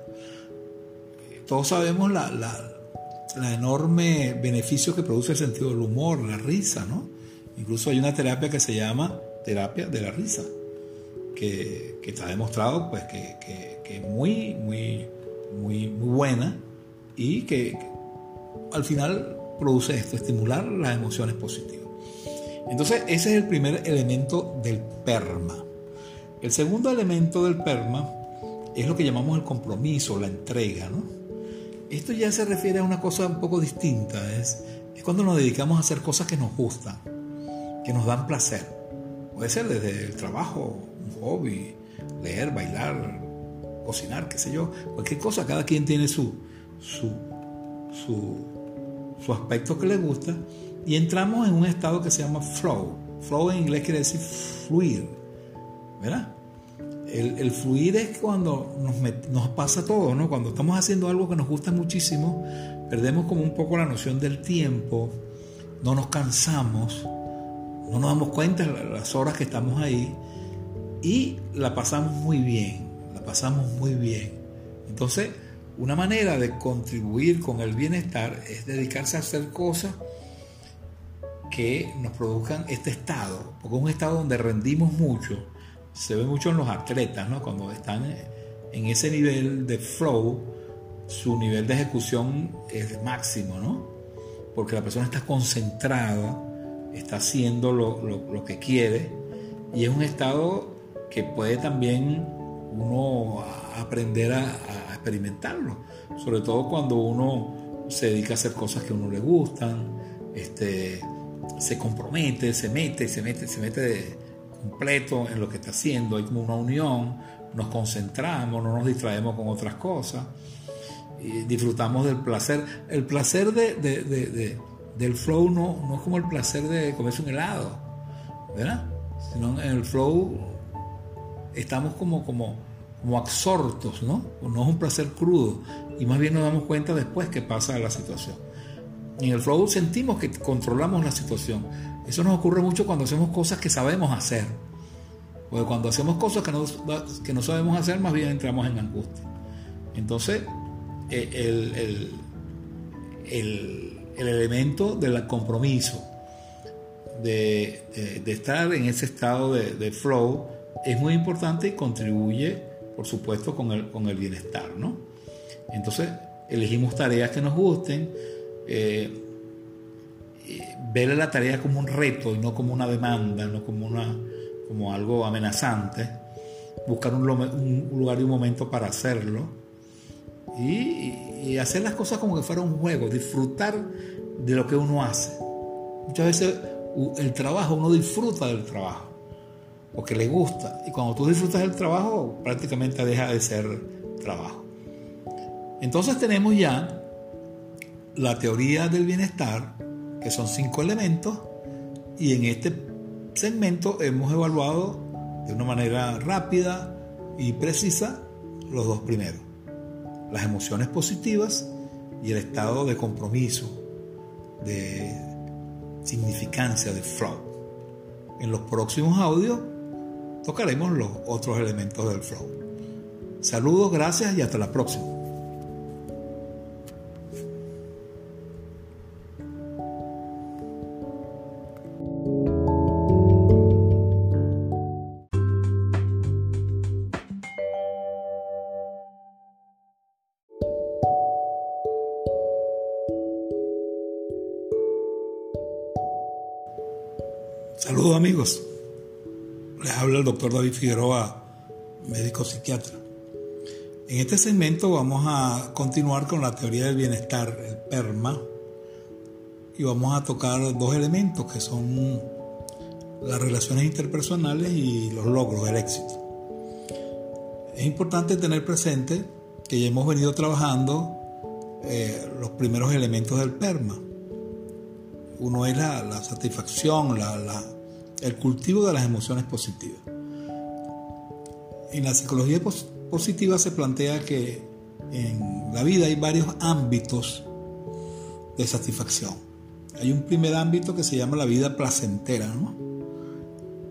todos sabemos la, enorme beneficio que produce el sentido del humor, la risa, ¿no? Incluso hay una terapia que se llama terapia de la risa, que, está demostrado pues, que, es muy, muy, muy, muy buena y que al final produce esto, estimular las emociones positivas. Entonces, ese es el primer elemento del PERMA. El segundo elemento del PERMA es lo que llamamos el compromiso, la entrega, ¿no? Esto ya se refiere a una cosa un poco distinta, es, es cuando nos dedicamos a hacer cosas que nos gustan, que nos dan placer. Puede ser desde el trabajo, un hobby, leer, bailar, cocinar, qué sé yo, cualquier cosa, cada quien tiene su, su, su, su aspecto que le gusta y entramos en un estado que se llama flow. Flow en inglés quiere decir fluir, ¿verdad? El, fluir es cuando nos, pasa todo, ¿no? Cuando estamos haciendo algo que nos gusta muchísimo, perdemos como un poco la noción del tiempo, no nos cansamos, no nos damos cuenta las horas que estamos ahí y la pasamos muy bien, la pasamos muy bien. Entonces, una manera de contribuir con el bienestar es dedicarse a hacer cosas que nos produzcan este estado, porque es un estado donde rendimos mucho se ve mucho en los atletas, ¿no? Cuando están en ese nivel de flow, su nivel de ejecución es máximo, ¿no? Porque la persona está concentrada, está haciendo lo, que quiere y es un estado que puede también uno aprender a, experimentarlo, sobre todo cuando uno se dedica a hacer cosas que a uno le gustan, este, se compromete, se mete, se mete, se mete de, completo en lo que está haciendo, hay como una unión, nos concentramos, no nos distraemos con otras cosas, y disfrutamos del placer. El placer de, del flow no, no es como el placer de comerse un helado, ¿verdad? Sino en el flow estamos como, como, como absortos, ¿no? No es un placer crudo y más bien nos damos cuenta después que pasa la situación. En el flow sentimos que controlamos la situación eso nos ocurre mucho cuando hacemos cosas que sabemos hacer. Porque cuando hacemos cosas que no, que no sabemos hacer, más bien entramos en angustia. Entonces, eh, el, el, el, elemento del compromiso, de, estar en ese estado de, flow es muy importante y contribuye, por supuesto, con el, con el bienestar, ¿no? Entonces, elegimos tareas que nos gusten, eh, ver la tarea como un reto y no como una demanda, no como, una, como algo amenazante, buscar un, lugar y un momento para hacerlo y, hacer las cosas como que fuera un juego, disfrutar de lo que uno hace. Muchas veces el trabajo, uno disfruta del trabajo, porque le gusta, y cuando tú disfrutas del trabajo prácticamente deja de ser trabajo. Entonces tenemos ya la teoría del bienestar, que son cinco elementos, y en este segmento hemos evaluado de una manera rápida y precisa los dos primeros, las emociones positivas y el estado de compromiso, de significancia, de flow. En los próximos audios tocaremos los otros elementos del flow. Saludos, gracias y hasta la próxima. Amigos. Les habla el doctor David Figueroa, médico psiquiatra. En este segmento vamos a continuar con la teoría del bienestar, el PERMA, y vamos a tocar dos elementos que son las relaciones interpersonales y los logros, el éxito. Es importante tener presente que ya hemos venido trabajando eh, los primeros elementos del PERMA. Uno es la, satisfacción, la el cultivo de las emociones positivas. En la psicología positiva se plantea que en la vida hay varios ámbitos de satisfacción. Hay un primer ámbito que se llama la vida placentera,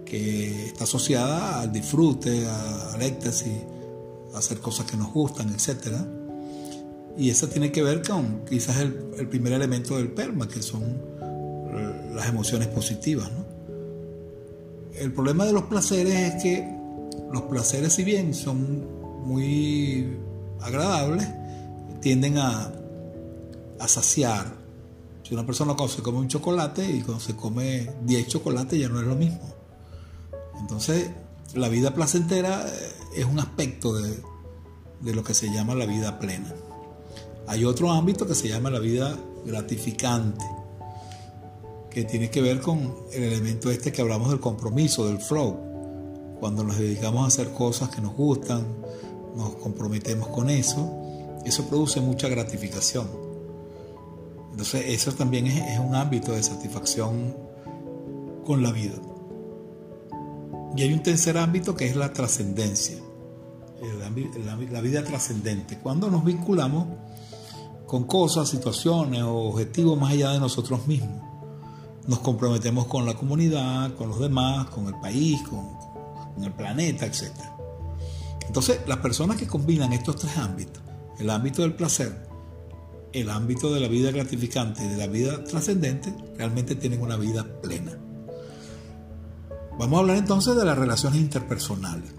que está asociada al disfrute, al éxtasis, a hacer cosas que nos gustan, etc. Y eso tiene que ver con quizás el, el primer elemento del PERMA, que son las emociones positivas. ¿no? El problema de los placeres es que los placeres, si bien son muy agradables, tienden a, saciar. Si una persona se come un chocolate y cuando se come 10 chocolates ya no es lo mismo. Entonces, la vida placentera eh, es un aspecto de lo que se llama la vida plena. Hay otro ámbito que se llama la vida gratificante que tiene que ver con el elemento este que hablamos del compromiso, del flow. Cuando nos dedicamos a hacer cosas que nos gustan, nos comprometemos con eso, eso produce mucha gratificación. Entonces eso también es, un ámbito de satisfacción con la vida. Y hay un tercer ámbito que es la trascendencia, la vida trascendente. Cuando nos vinculamos con cosas, situaciones o objetivos más allá de nosotros mismos nos comprometemos con la comunidad, con los demás, con el país, con, el planeta, etc. Entonces, las personas que combinan estos tres ámbitos, el ámbito del placer, el ámbito de la vida gratificante y de la vida trascendente, realmente tienen una vida plena. Vamos a hablar entonces de las relaciones interpersonales,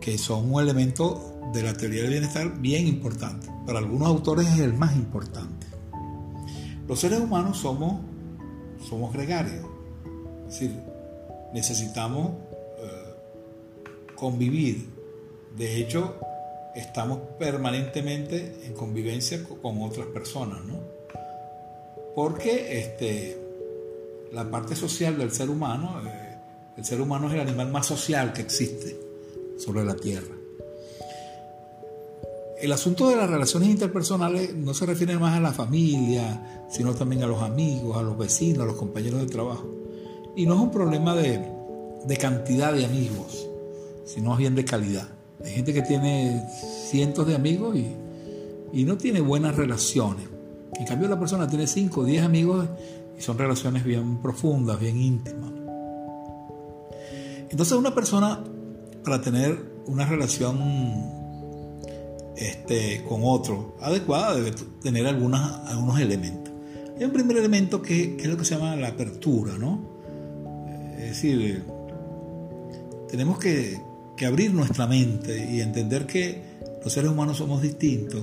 que son un elemento de la teoría del bienestar bien importante. Para algunos autores es el más importante. Los seres humanos somos somos gregarios. Es decir, necesitamos eh, convivir. De hecho, estamos permanentemente en convivencia con otras personas, ¿no? Porque este, la parte social del ser humano, eh, el ser humano es el animal más social que existe sobre la Tierra. El asunto de las relaciones interpersonales no se refiere más a la familia, sino también a los amigos, a los vecinos, a los compañeros de trabajo. Y no es un problema de, cantidad de amigos, sino bien de calidad. Hay gente que tiene cientos de amigos y, y no tiene buenas relaciones. En cambio, la persona tiene 5 o 10 amigos y son relaciones bien profundas, bien íntimas. Entonces, una persona, para tener una relación este, con otro adecuada debe tener algunos elementos. Hay un primer elemento que, es lo que se llama la apertura, ¿no? Es decir, tenemos que, que abrir nuestra mente y entender que los seres humanos somos distintos,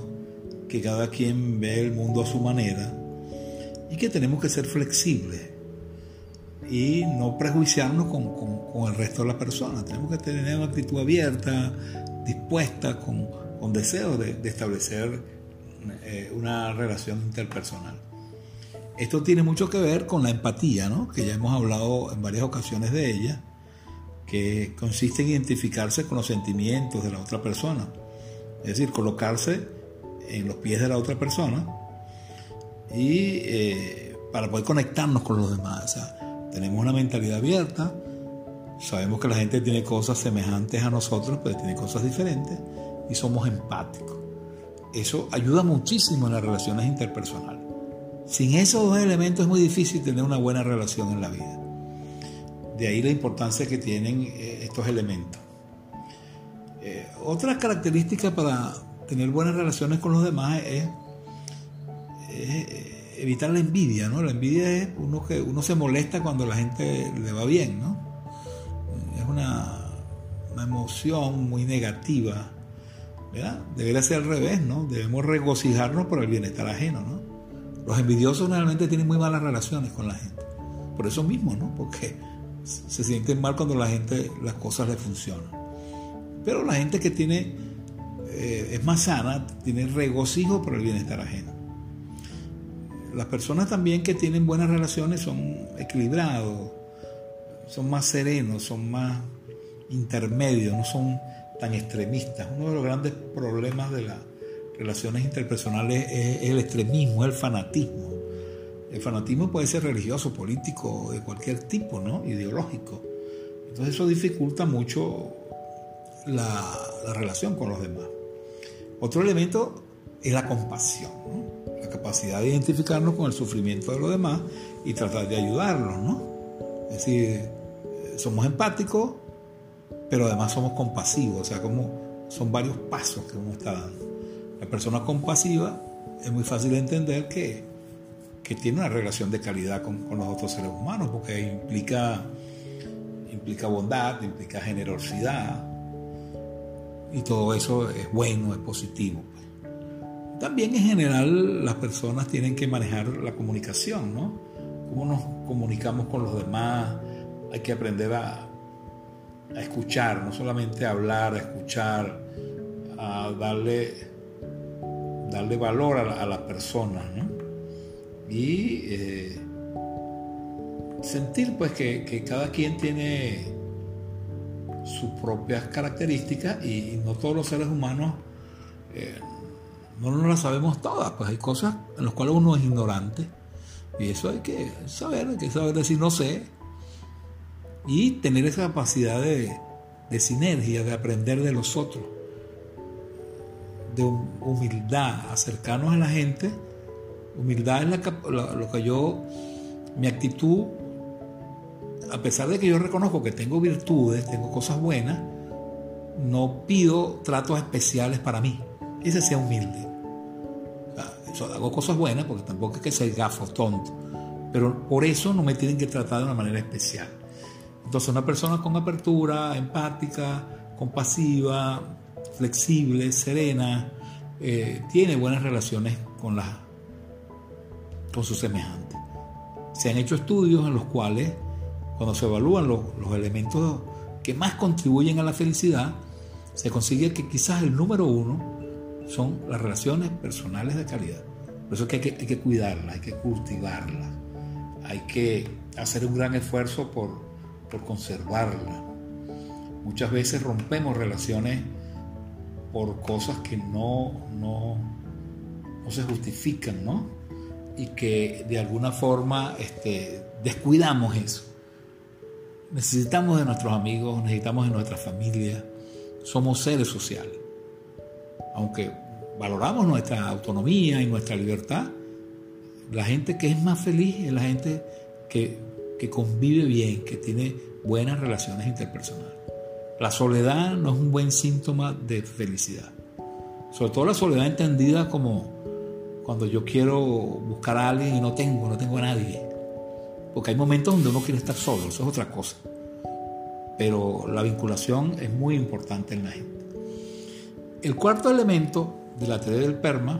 que cada quien ve el mundo a su manera y que tenemos que ser flexibles y no prejuiciarnos con, con, el resto de las personas. Tenemos que tener una actitud abierta, dispuesta, con, con deseo de, establecer eh, una relación interpersonal. Esto tiene mucho que ver con la empatía, ¿no? que ya hemos hablado en varias ocasiones de ella, que consiste en identificarse con los sentimientos de la otra persona. Es decir, colocarse en los pies de la otra persona y eh, para poder conectarnos con los demás tenemos una mentalidad abierta, sabemos que la gente tiene cosas semejantes a nosotros, pero tiene cosas diferentes y somos empáticos. Eso ayuda muchísimo en las relaciones interpersonales. Sin esos dos elementos es muy difícil tener una buena relación en la vida. De ahí la importancia que tienen eh, estos elementos. Eh, otra característica para tener buenas relaciones con los demás es evitar la envidia, ¿no? La envidia es uno que uno se molesta cuando la gente le va bien, ¿no? Es una, emoción muy negativa, Debería ser al revés, ¿no? Debemos regocijarnos por el bienestar ajeno, ¿no? Los envidiosos realmente tienen muy malas relaciones con la gente. Por eso mismo, ¿no? Porque se sienten mal cuando la gente, las cosas le funcionan. Pero la gente que tiene, eh, es más sana, tiene regocijo por el bienestar ajeno las personas también que tienen buenas relaciones son equilibrados, son más serenos, son más intermedios, no son tan extremistas. Uno de los grandes problemas de las relaciones interpersonales es el extremismo, el fanatismo. El fanatismo puede ser religioso, político, de cualquier tipo, ¿no? Ideológico. Entonces eso dificulta mucho la, la relación con los demás. Otro elemento es la compasión. la capacidad de identificarnos con el sufrimiento de los demás y tratar de ayudarlos, ¿no? Es decir, somos empáticos, pero además somos compasivos, o sea, como son varios pasos que uno está dando. La persona compasiva es muy fácil de entender que, que tiene una relación de calidad con, con, los otros seres humanos, porque implica, implica bondad, implica generosidad, y todo eso es bueno, es positivo. También en general las personas tienen que manejar la comunicación, ¿no? Cómo nos comunicamos con los demás. Hay que aprender a, escuchar, no solamente a hablar, a escuchar, a darle, darle valor a, las personas, ¿no? Y eh, sentir pues que, cada quien tiene sus propias características y, no todos los seres humanos eh, no nos las sabemos todas, pues hay cosas en las cuales uno es ignorante. Y eso hay que saber, hay que saber decir no sé. Y tener esa capacidad de, sinergia, de aprender de los otros, de humildad, acercarnos a la gente. Humildad es lo que yo, mi actitud, a pesar de que yo reconozco que tengo virtudes, tengo cosas buenas, no pido tratos especiales para mí. Ese sea humilde hago cosas buenas porque tampoco es que sea gafo, tonto. Pero por eso no me tienen que tratar de una manera especial. Entonces, una persona con apertura, empática, compasiva, flexible, serena, eh, tiene buenas relaciones con, la, con sus semejantes. Se han hecho estudios en los cuales, cuando se evalúan los, los elementos que más contribuyen a la felicidad, se consigue que quizás el número uno son las relaciones personales de calidad. Por eso que hay que, hay que cuidarlas, hay que cultivarlas, hay que hacer un gran esfuerzo por, por conservarlas. Muchas veces rompemos relaciones por cosas que no, no, no se justifican, ¿no? Y que de alguna forma este, descuidamos eso. Necesitamos de nuestros amigos, necesitamos de nuestra familia, somos seres sociales. Aunque valoramos nuestra autonomía y nuestra libertad, la gente que es más feliz es la gente que, convive bien, que tiene buenas relaciones interpersonales. La soledad no es un buen síntoma de felicidad. Sobre todo la soledad entendida como, cuando yo quiero buscar a alguien y no tengo, no tengo a nadie. Porque hay momentos donde uno quiere estar solo, eso es otra cosa. Pero la vinculación es muy importante en la gente. El cuarto elemento de la teoría del PERMA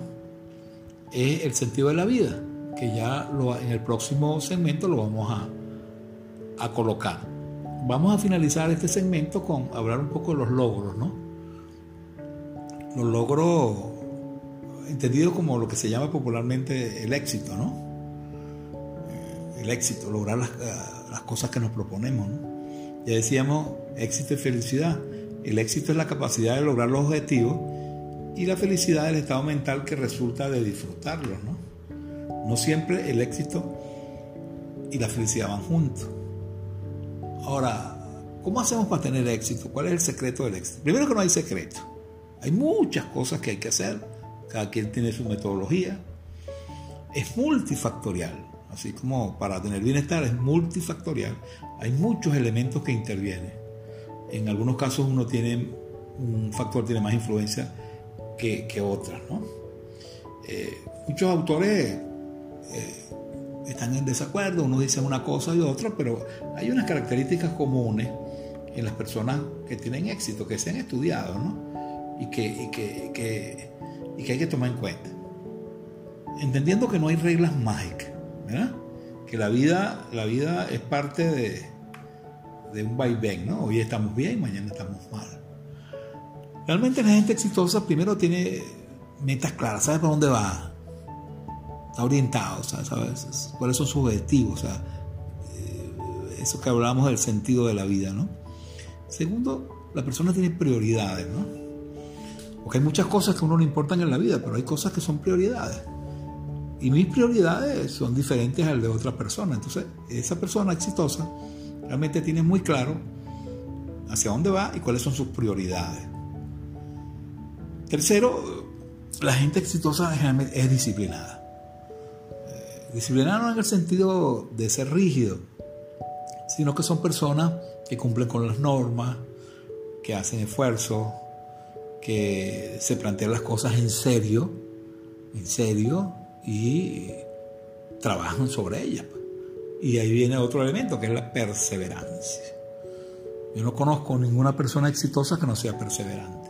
es el sentido de la vida, que ya en el próximo segmento lo vamos a, a colocar. Vamos a finalizar este segmento con hablar un poco de los logros, ¿no? Los logros entendidos como lo que se llama popularmente el éxito, ¿no? El éxito, lograr las, las cosas que nos proponemos. Ya decíamos éxito y felicidad. El éxito es la capacidad de lograr los objetivos y la felicidad es el estado mental que resulta de disfrutarlos, ¿no? No siempre el éxito y la felicidad van juntos. Ahora, ¿cómo hacemos para tener éxito? ¿Cuál es el secreto del éxito? Primero que no hay secreto. Hay muchas cosas que hay que hacer. Cada quien tiene su metodología. Es multifactorial. Así como para tener bienestar es multifactorial. Hay muchos elementos que intervienen. En algunos casos uno tiene un factor tiene más influencia que, que otras. ¿no? Eh, muchos autores eh, están en desacuerdo, uno dice una cosa y otra, pero hay unas características comunes en las personas que tienen éxito, que se han estudiado, ¿no? Y que, y que, y que hay que tomar en cuenta. Entendiendo que no hay reglas mágicas. Que la vida, la vida es parte de, de un vaivén, ¿no? Hoy estamos bien, mañana estamos mal. Realmente la gente exitosa primero tiene metas claras, sabe para dónde va, está orientado, ¿sabes? ¿Cuáles son sus objetivos? O sea, eh, eso que hablamos del sentido de la vida, ¿no? Segundo, la persona tiene prioridades, ¿no? Porque hay muchas cosas que a uno no importan en la vida, pero hay cosas que son prioridades. Y mis prioridades son diferentes al de otra persona. Entonces, esa persona exitosa realmente tiene muy claro hacia dónde va y cuáles son sus prioridades. Tercero, la gente exitosa es disciplinada. Disciplinada no en el sentido de ser rígido, sino que son personas que cumplen con las normas, que hacen esfuerzo, que se plantean las cosas en serio, en serio, y trabajan sobre ellas. Pues. Y ahí viene otro elemento, que es la perseverancia. Yo no conozco ninguna persona exitosa que no sea perseverante.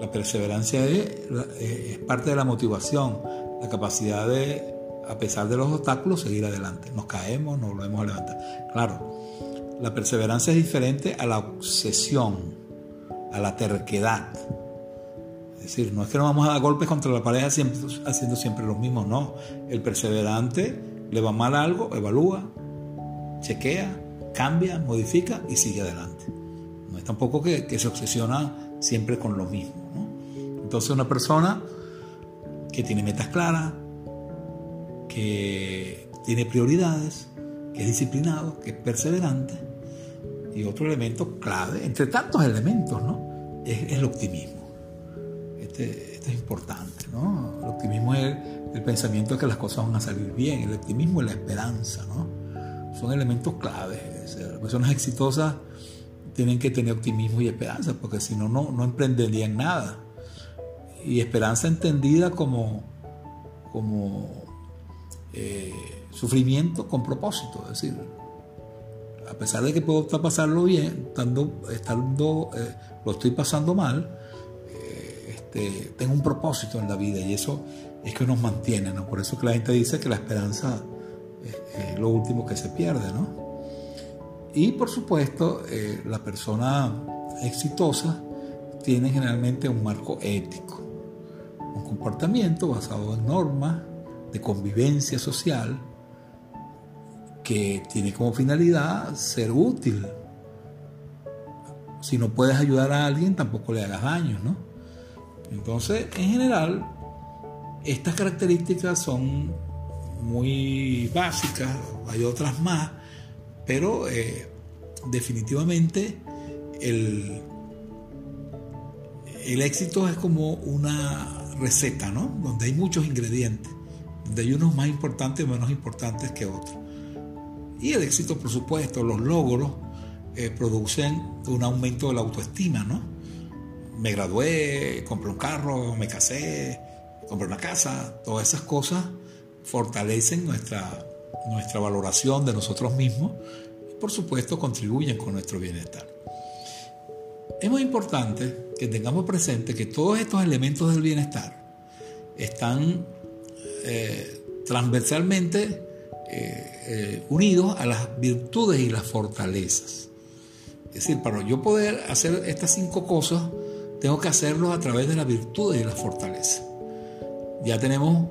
La perseverancia es, parte de la motivación, la capacidad de a pesar de los obstáculos, seguir adelante. Nos caemos, nos volvemos a levantar. Claro, la perseverancia es diferente a la obsesión, a la terquedad. Es decir, no es que nos vamos a dar golpes contra la pareja haciendo siempre lo mismo, no. El perseverante le va mal algo, evalúa, chequea, cambia, modifica y sigue adelante. No es tampoco que, se obsesiona siempre con lo mismo. Entonces una persona que tiene metas claras, que tiene prioridades, que es disciplinado, que es perseverante. Y otro elemento clave, entre tantos elementos, ¿no? es, el optimismo. Este, es importante, ¿no? El optimismo es el, pensamiento de que las cosas van a salir bien, el optimismo y la esperanza, ¿no? Son elementos claves. las personas exitosas tienen que tener optimismo y esperanza, porque si no, no emprenderían nada. Y esperanza entendida como, como eh, sufrimiento con propósito, es decir, a pesar de que puedo estar pasarlo bien, estando, estando eh, lo estoy pasando mal, eh, este, tengo un propósito en la vida y eso es que nos mantiene, ¿no? Por eso que la gente dice que la esperanza es, lo último que se pierde, ¿no? Y por supuesto, la persona exitosa tiene generalmente un marco ético, un comportamiento basado en normas, de convivencia social que tiene como finalidad ser útil. Si no puedes ayudar a alguien, tampoco le hagas daño, ¿no? Entonces, en general, estas características son muy básicas, hay otras más, pero eh, definitivamente el, el éxito es como una receta, ¿no? Donde hay muchos ingredientes de unos más importantes y menos importantes que otros. Y el éxito, por supuesto, los logros eh, producen un aumento de la autoestima, ¿no? Me gradué, compré un carro, me casé, comprar una casa, todas esas cosas fortalecen nuestra, nuestra valoración de nosotros mismos y por supuesto contribuyen con nuestro bienestar. Es muy importante que tengamos presente que todos estos elementos del bienestar están eh, transversalmente eh, eh, unidos a las virtudes y las fortalezas. Es decir, para yo poder hacer estas cinco cosas, tengo que hacerlo a través de las virtudes y las fortalezas. Ya tenemos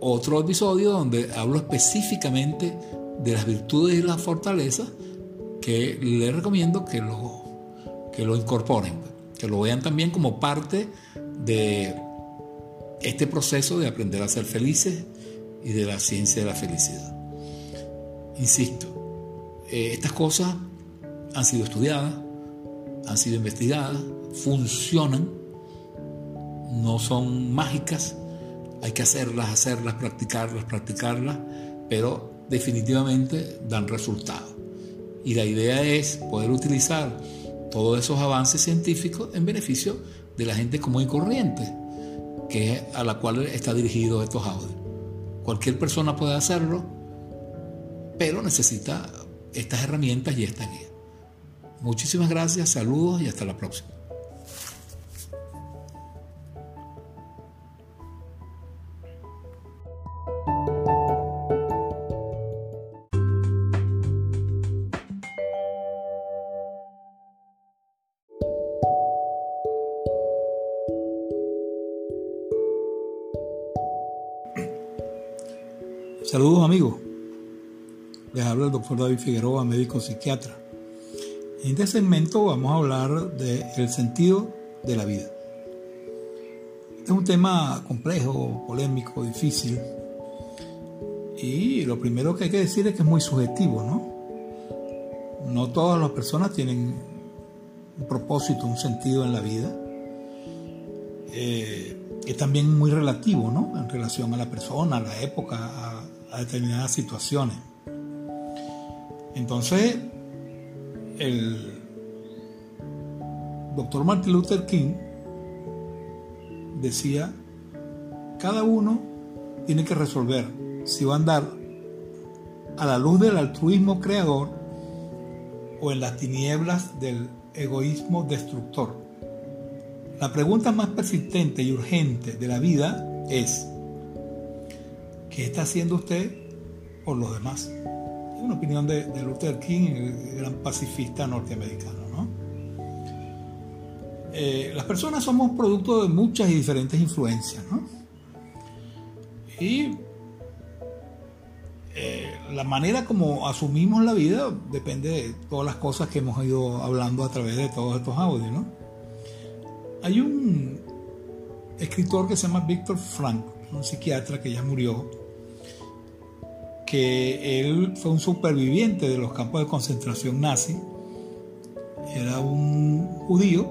otro episodio donde hablo específicamente de las virtudes y las fortalezas que les recomiendo que lo, que lo incorporen, que lo vean también como parte de este proceso de aprender a ser felices y de la ciencia de la felicidad. Insisto, eh, estas cosas han sido estudiadas, han sido investigadas, funcionan, no son mágicas, hay que hacerlas, hacerlas, practicarlas, practicarlas, pero definitivamente dan resultados. Y la idea es poder utilizar todos esos avances científicos en beneficio de la gente común y corriente, que es a la cual está dirigido estos audios. Cualquier persona puede hacerlo, pero necesita estas herramientas y esta guía. Muchísimas gracias, saludos y hasta la próxima. Saludos amigos, les habla el doctor David Figueroa, médico psiquiatra. En este segmento vamos a hablar del sentido de la vida. es un tema complejo, polémico, difícil. Y lo primero que hay que decir es que es muy subjetivo, ¿no? No todas las personas tienen un propósito, un sentido en la vida. Eh, es también muy relativo, ¿no? En relación a la persona, a la época, a, a determinadas situaciones. Entonces, el doctor Martin Luther King decía, cada uno tiene que resolver si va a andar a la luz del altruismo creador o en las tinieblas del egoísmo destructor. La pregunta más persistente y urgente de la vida es, ¿qué está haciendo usted por los demás? Es una opinión de, Luther King, el gran pacifista norteamericano. ¿no? Eh, las personas somos producto de muchas y diferentes influencias. ¿no? Y eh, la manera como asumimos la vida depende de todas las cosas que hemos ido hablando a través de todos estos audios. ¿no? Hay un escritor que se llama Víctor Frank, un psiquiatra que ya murió, que él fue un superviviente de los campos de concentración nazi, era un judío,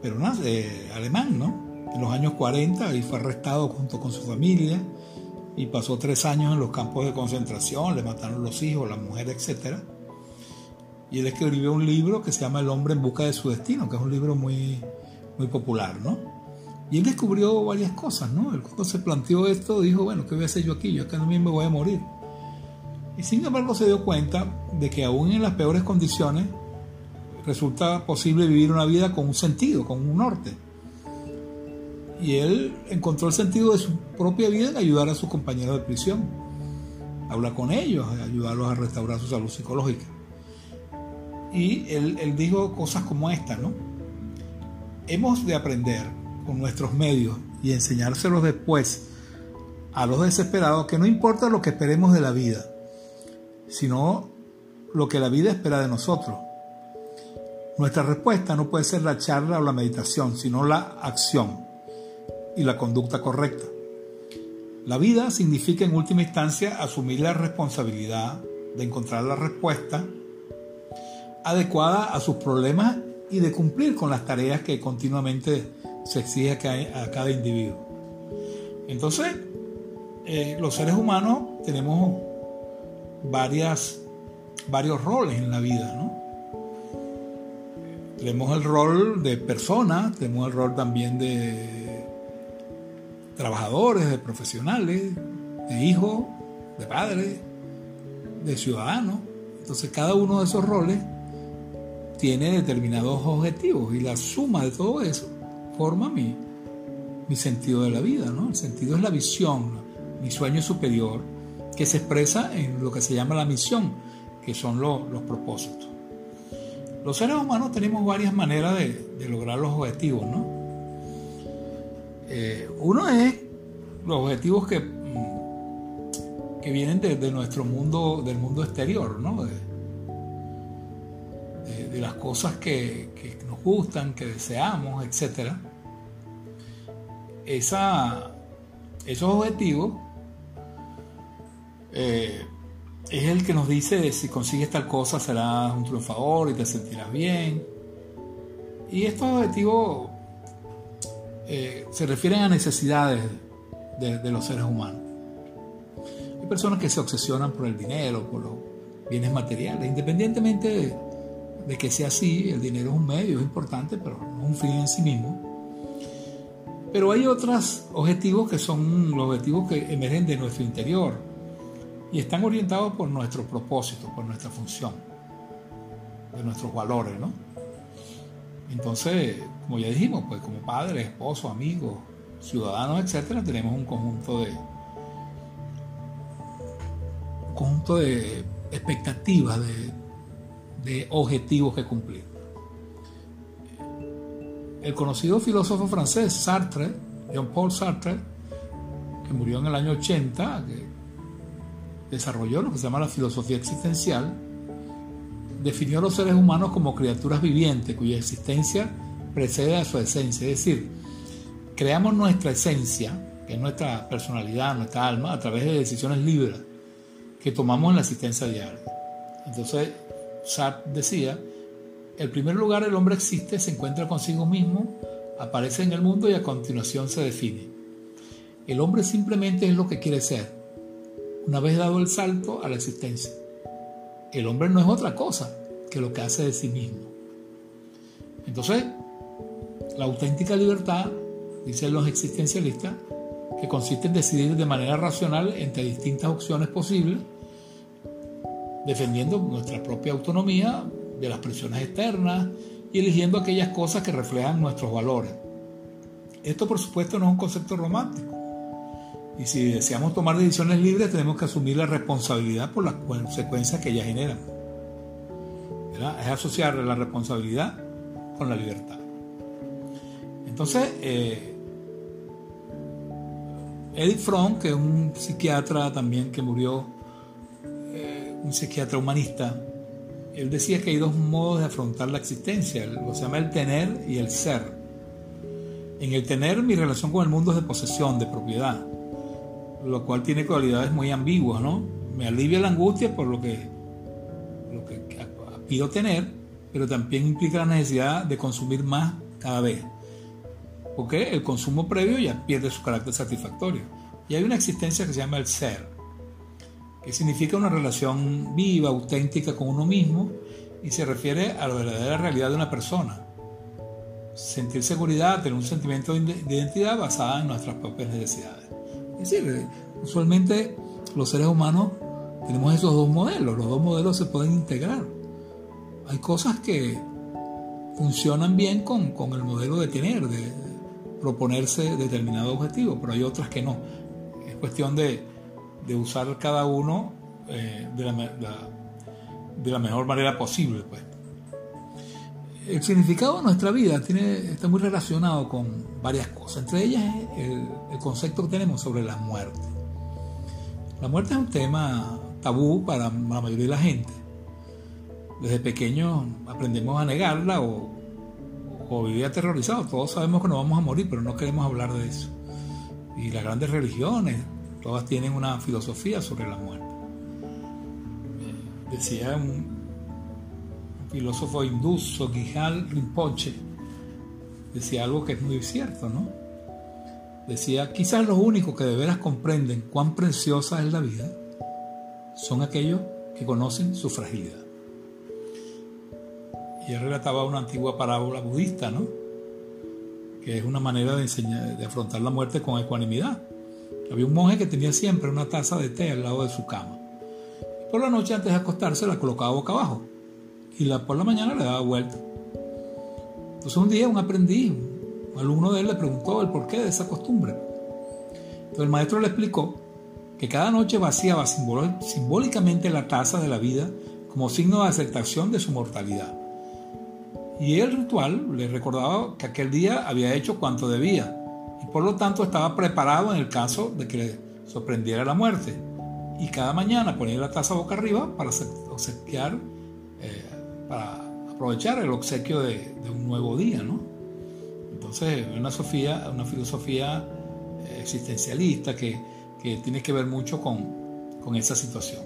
pero nazi, alemán, ¿no? En los años 40 y fue arrestado junto con su familia y pasó tres años en los campos de concentración, le mataron los hijos, la mujer, etc. Y él escribió un libro que se llama El hombre en busca de su destino, que es un libro muy, muy popular, ¿no? Y él descubrió varias cosas, ¿no? Él cuando se planteó esto dijo, bueno, ¿qué voy a hacer yo aquí? Yo acá también me voy a morir. Y sin embargo se dio cuenta de que aún en las peores condiciones resulta posible vivir una vida con un sentido, con un norte. Y él encontró el sentido de su propia vida en ayudar a sus compañeros de prisión, hablar con ellos, ayudarlos a restaurar su salud psicológica. Y él, él dijo cosas como esta, ¿no? Hemos de aprender con nuestros medios y enseñárselos después a los desesperados que no importa lo que esperemos de la vida, sino lo que la vida espera de nosotros. Nuestra respuesta no puede ser la charla o la meditación, sino la acción y la conducta correcta. La vida significa en última instancia asumir la responsabilidad de encontrar la respuesta adecuada a sus problemas y de cumplir con las tareas que continuamente se exige a cada, individuo. Entonces, eh, los seres humanos tenemos varias, varios roles en la vida, ¿no? Tenemos el rol de persona, tenemos el rol también de trabajadores, de profesionales, de hijos, de padres, de ciudadanos. Entonces cada uno de esos roles tiene determinados objetivos y la suma de todo eso forma mi, mi sentido de la vida, ¿no? El sentido es la visión, mi sueño superior, que se expresa en lo que se llama la misión, que son los propósitos. Los seres humanos tenemos varias maneras de, lograr los objetivos, ¿no? Eh, uno es los objetivos que, mm, que vienen de, nuestro mundo, del mundo exterior, ¿no? De, las cosas que, nos gustan, que deseamos, etc. Esos objetivos eh, es el que nos dice si consigues tal cosa serás un triunfador y te sentirás bien. Y estos objetivos eh, se refieren a necesidades de, los seres humanos. Hay personas que se obsesionan por el dinero, por los bienes materiales, independientemente de, que sea así, el dinero es un medio, es importante, pero no es un fin en sí mismo. Pero hay otros objetivos que son los objetivos que emergen de nuestro interior y están orientados por nuestro propósito, por nuestra función, de nuestros valores, ¿no? Entonces, como ya dijimos, pues como padres, esposos, amigos, ciudadanos, etcétera, tenemos un conjunto de un conjunto de expectativas, de, de objetivos que cumplir. El conocido filósofo francés Sartre, Jean-Paul Sartre, que murió en el año 80, que desarrolló lo que se llama la filosofía existencial, definió a los seres humanos como criaturas vivientes cuya existencia precede a su esencia. Es decir, creamos nuestra esencia, que es nuestra personalidad, nuestra alma, a través de decisiones libres que tomamos en la existencia diaria. Entonces, Sartre decía, el primer lugar el hombre existe, se encuentra consigo mismo, aparece en el mundo y a continuación se define. El hombre simplemente es lo que quiere ser una vez dado el salto a la existencia. El hombre no es otra cosa que lo que hace de sí mismo. Entonces, la auténtica libertad, dicen los existencialistas, que consiste en decidir de manera racional entre distintas opciones posibles, defendiendo nuestra propia autonomía de las presiones externas y eligiendo aquellas cosas que reflejan nuestros valores. Esto, por supuesto, no es un concepto romántico y si deseamos tomar decisiones libres, tenemos que asumir la responsabilidad por las consecuencias que ellas generan. Es asociar la responsabilidad con la libertad. Entonces, Edith Fromm, que es un psiquiatra también que murió, un psiquiatra humanista, él decía que hay dos modos de afrontar la existencia, lo se llama el tener y el ser. En el tener mi relación con el mundo es de posesión, de propiedad lo cual tiene cualidades muy ambiguas, ¿no? Me alivia la angustia por lo que, lo que pido tener, pero también implica la necesidad de consumir más cada vez, porque el consumo previo ya pierde su carácter satisfactorio. Y hay una existencia que se llama el ser, que significa una relación viva, auténtica con uno mismo y se refiere a la verdadera realidad de una persona. Sentir seguridad, tener un sentimiento de identidad basada en nuestras propias necesidades. Es decir, usualmente los seres humanos tenemos esos dos modelos, los dos modelos se pueden integrar. Hay cosas que funcionan bien con, el modelo de tener, de proponerse determinado objetivo, pero hay otras que no. Es cuestión de, usar cada uno eh, de, la, mejor manera posible. Pues. El significado de nuestra vida tiene, está muy relacionado con varias cosas, entre ellas el, el concepto que tenemos sobre la muerte. La muerte es un tema tabú para la mayoría de la gente. Desde pequeños aprendemos a negarla o, o vivir aterrorizados. Todos sabemos que nos vamos a morir, pero no queremos hablar de eso. Y las grandes religiones, todas tienen una filosofía sobre la muerte. Decía un, filósofo hindú, Sogihal Rinpoche, decía algo que es muy cierto, ¿no? Decía, quizás los únicos que de veras comprenden cuán preciosa es la vida son aquellos que conocen su fragilidad. Y él relataba una antigua parábola budista, ¿no? que es una manera de, enseñar, de afrontar la muerte con ecuanimidad. Había un monje que tenía siempre una taza de té al lado de su cama. Por la noche antes de acostarse la colocaba boca abajo y la, por la mañana le daba vuelta. Entonces un día un aprendiz, un alumno de él le preguntó el porqué de esa costumbre. Entonces el maestro le explicó que cada noche vaciaba simbólicamente la taza de la vida como signo de aceptación de su mortalidad. Y el ritual le recordaba que aquel día había hecho cuanto debía por lo tanto estaba preparado en el caso de que le sorprendiera la muerte. Y cada mañana ponía la taza boca arriba para obsequiar, eh, para aprovechar el obsequio de, un nuevo día, ¿no? Entonces, una, una filosofía eh, existencialista que, tiene que ver mucho con, esa situación.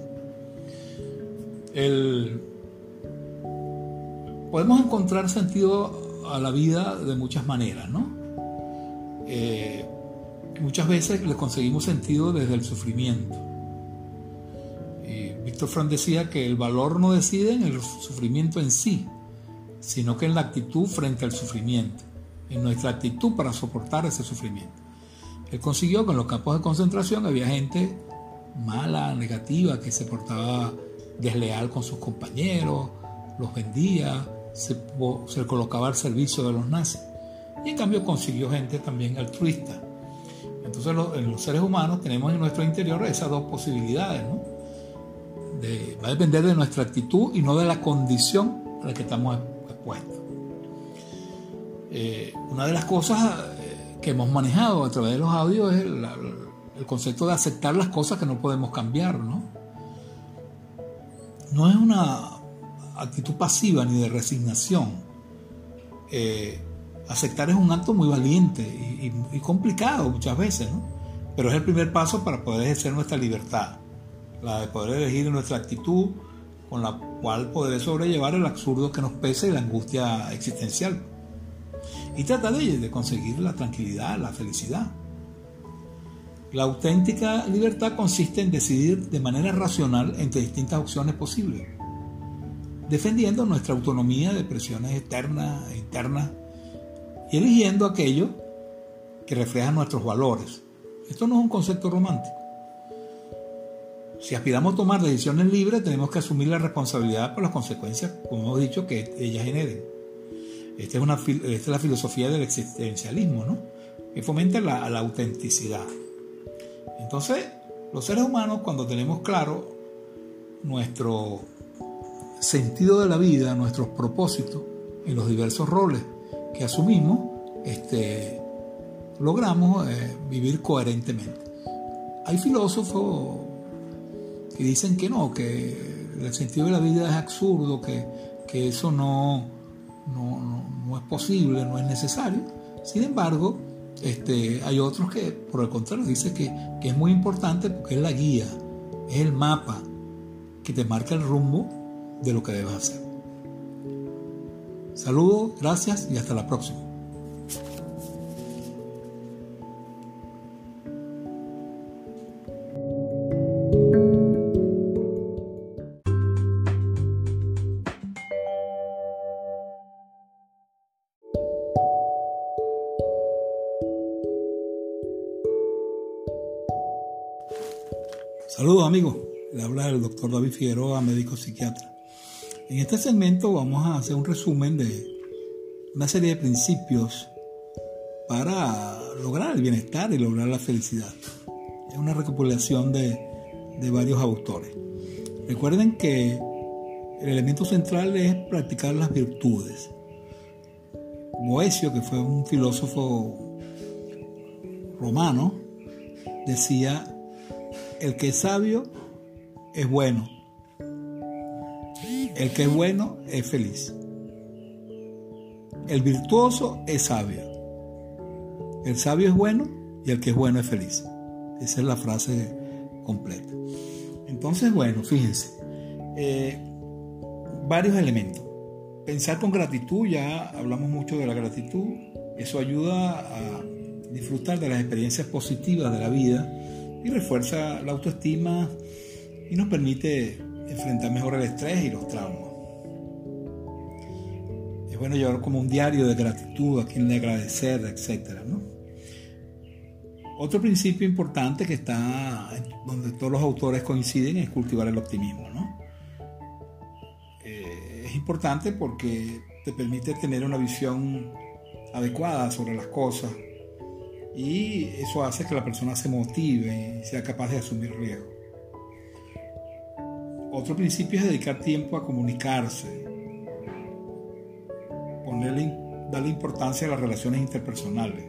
Podemos encontrar sentido a la vida de muchas maneras, ¿no? Eh, muchas veces le conseguimos sentido desde el sufrimiento. Y Víctor Frank decía que el valor no decide en el sufrimiento en sí, sino que en la actitud frente al sufrimiento, en nuestra actitud para soportar ese sufrimiento. Él consiguió que en los campos de concentración había gente mala, negativa, que se portaba desleal con sus compañeros, los vendía, se, se colocaba al servicio de los nazis. Y en cambio consiguió gente también altruista. Entonces en los seres humanos tenemos en nuestro interior esas dos posibilidades. ¿no? va a depender de nuestra actitud y no de la condición a la que estamos expuestos. Eh, una de las cosas eh, que hemos manejado a través de los audios es el, el concepto de aceptar las cosas que no podemos cambiar. ¿no? no es una actitud pasiva ni de resignación. Eh, aceptar es un acto muy valiente y, complicado muchas veces, ¿no? pero es el primer paso para poder ejercer nuestra libertad, la de poder elegir nuestra actitud con la cual poder sobrellevar el absurdo que nos pesa y la angustia existencial. Y trata de, de conseguir la tranquilidad, la felicidad. La auténtica libertad consiste en decidir de manera racional entre distintas opciones posibles defendiendo nuestra autonomía de presiones externas e internas y eligiendo aquello que refleja nuestros valores. Esto no es un concepto romántico. Si aspiramos a tomar decisiones libres, tenemos que asumir la responsabilidad por las consecuencias, como hemos dicho, que ellas generen. Esta es, una, esta es la filosofía del existencialismo, ¿no? que fomenta la, la autenticidad. Entonces, los seres humanos, cuando tenemos claro nuestro sentido de la vida, nuestros propósitos en los diversos roles que asumimos, este, logramos eh, vivir coherentemente. Hay filósofos que dicen que no, que el sentido de la vida es absurdo, que, eso no, no, es posible, no es necesario. Sin embargo, este, hay otros que, por el contrario, dicen que, que es muy importante porque es la guía, es el mapa que te marca el rumbo de lo que debes hacer. Saludos, gracias y hasta la próxima. Saludos amigos, le habla el doctor David Figueroa, médico psiquiatra. En este segmento vamos a hacer un resumen de una serie de principios para lograr el bienestar y lograr la felicidad. Es una recopilación de, varios autores. Recuerden que el elemento central es practicar las virtudes. Boecio, que fue un filósofo romano, decía, el que es sabio es bueno, el que es bueno es feliz. El virtuoso es sabio. El sabio es bueno y el que es bueno es feliz. Esa es la frase completa. Entonces, bueno, fíjense. Eh, varios elementos. Pensar con gratitud, ya hablamos mucho de la gratitud. Eso ayuda a disfrutar de las experiencias positivas de la vida y refuerza la autoestima y nos permite enfrentar mejor el estrés y los traumas. Es bueno llevar como un diario de gratitud, a quien le agradecer, etc. Otro principio importante que está donde todos los autores coinciden es cultivar el optimismo. Eh, es importante porque te permite tener una visión adecuada sobre las cosas y eso hace que la persona se motive y sea capaz de asumir riesgos. Otro principio es dedicar tiempo a comunicarse, ponerle, darle importancia a las relaciones interpersonales,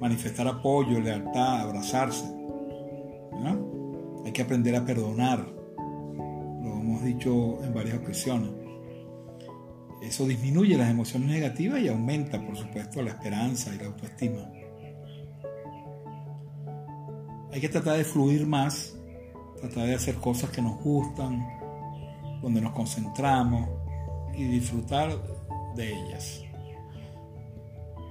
manifestar apoyo, lealtad, abrazarse. Hay que aprender a perdonar, lo hemos dicho en varias ocasiones. Eso disminuye las emociones negativas y aumenta, por supuesto, la esperanza y la autoestima. Hay que tratar de fluir más, tratar de hacer cosas que nos gustan, donde nos concentramos y disfrutar de ellas.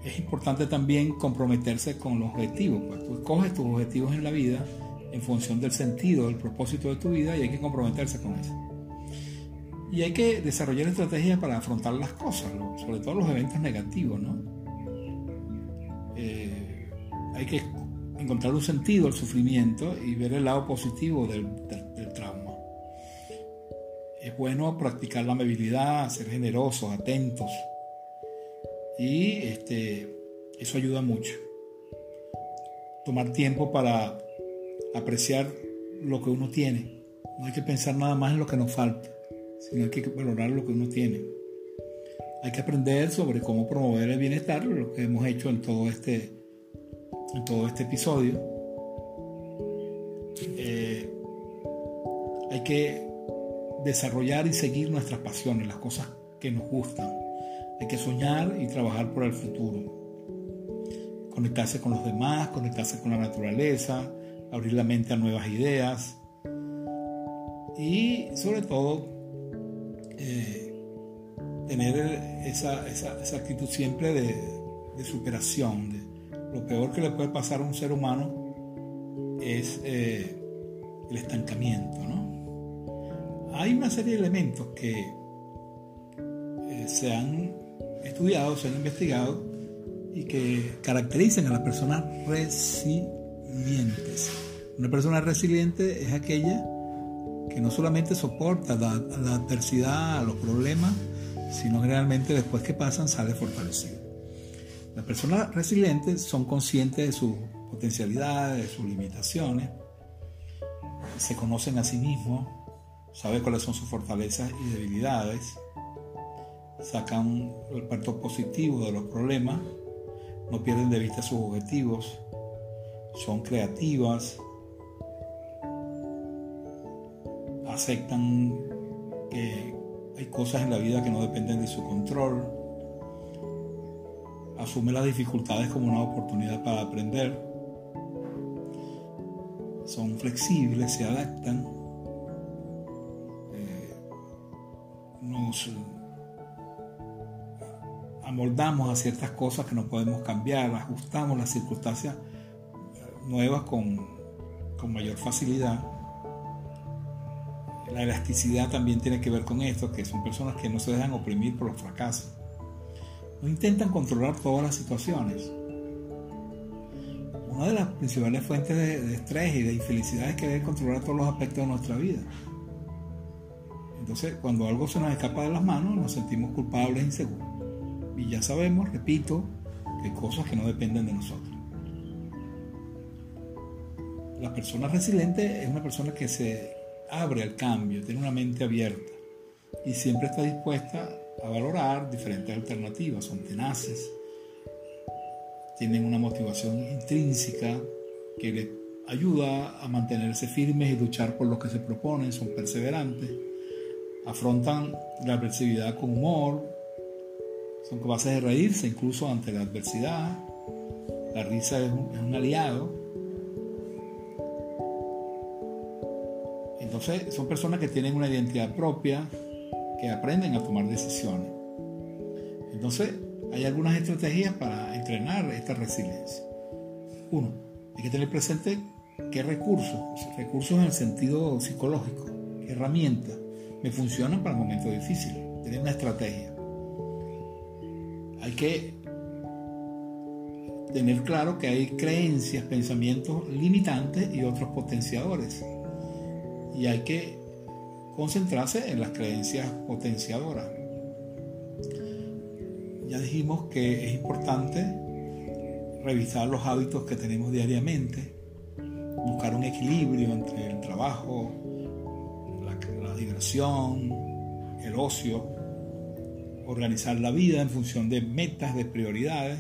Es importante también comprometerse con los objetivos, pues tú escoges tus objetivos en la vida en función del sentido, del propósito de tu vida y hay que comprometerse con eso. Y hay que desarrollar estrategias para afrontar las cosas, sobre todo los eventos negativos, ¿no? Eh, hay que encontrar un sentido al sufrimiento y ver el lado positivo del, trauma. Es bueno practicar la amabilidad, ser generosos, atentos. Y este, eso ayuda mucho. Tomar tiempo para apreciar lo que uno tiene. No hay que pensar nada más en lo que nos falta, sino hay que valorar lo que uno tiene. Hay que aprender sobre cómo promover el bienestar, lo que hemos hecho en todo este en todo este episodio, eh, hay que desarrollar y seguir nuestras pasiones, las cosas que nos gustan. Hay que soñar y trabajar por el futuro. Conectarse con los demás, conectarse con la naturaleza, abrir la mente a nuevas ideas y sobre todo eh, tener esa, actitud siempre de, de superación, de, lo peor que le puede pasar a un ser humano es eh, el estancamiento. ¿no? Hay una serie de elementos que eh, se han estudiado, se han investigado y que caracterizan a las personas resilientes. Una persona resiliente es aquella que no solamente soporta la, la adversidad, los problemas, sino que realmente después que pasan sale fortalecido. Las personas resilientes son conscientes de sus potencialidades, de sus limitaciones, se conocen a sí mismos, saben cuáles son sus fortalezas y debilidades, sacan el parto positivo de los problemas, no pierden de vista sus objetivos, son creativas, aceptan que hay cosas en la vida que no dependen de su control, asume las dificultades como una oportunidad para aprender, son flexibles, se adaptan, eh, nos amoldamos a ciertas cosas que no podemos cambiar, ajustamos las circunstancias nuevas con, con mayor facilidad. La elasticidad también tiene que ver con esto, que son personas que no se dejan oprimir por los fracasos no intentan controlar todas las situaciones. Una de las principales fuentes de, estrés y de infelicidad es querer controlar todos los aspectos de nuestra vida. Entonces, cuando algo se nos escapa de las manos, nos sentimos culpables e inseguros. Y ya sabemos, repito, que hay cosas que no dependen de nosotros. La persona resiliente es una persona que se abre al cambio, tiene una mente abierta y siempre está dispuesta a valorar diferentes alternativas, son tenaces, tienen una motivación intrínseca que les ayuda a mantenerse firmes y luchar por lo que se proponen, son perseverantes, afrontan la adversidad con humor, son capaces de reírse incluso ante la adversidad, la risa es un, es un aliado. Entonces son personas que tienen una identidad propia, que aprenden a tomar decisiones. Entonces, hay algunas estrategias para entrenar esta resiliencia. Uno, hay que tener presente qué recursos, recursos en el sentido psicológico, qué herramientas me funcionan para momentos difíciles, tener una estrategia. hay que tener claro que hay creencias, pensamientos limitantes y otros potenciadores. Y hay que concentrarse en las creencias potenciadoras. Ya dijimos que es importante revisar los hábitos que tenemos diariamente, buscar un equilibrio entre el trabajo, la, diversión, el ocio, organizar la vida en función de metas, de prioridades.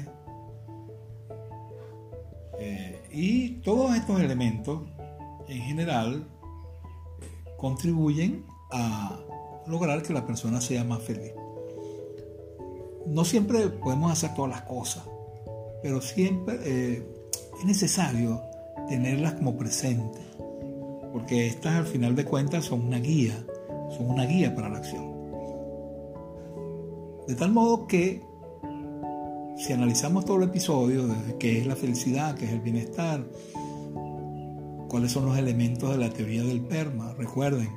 Eh, y todos estos elementos en general contribuyen a lograr que la persona sea más feliz. No siempre podemos hacer todas las cosas, pero siempre eh, es necesario tenerlas como presentes, porque estas al final de cuentas son una guía, son una guía para la acción. De tal modo que si analizamos todo el episodio, desde qué es la felicidad, qué es el bienestar, cuáles son los elementos de la teoría del PERMA, recuerden,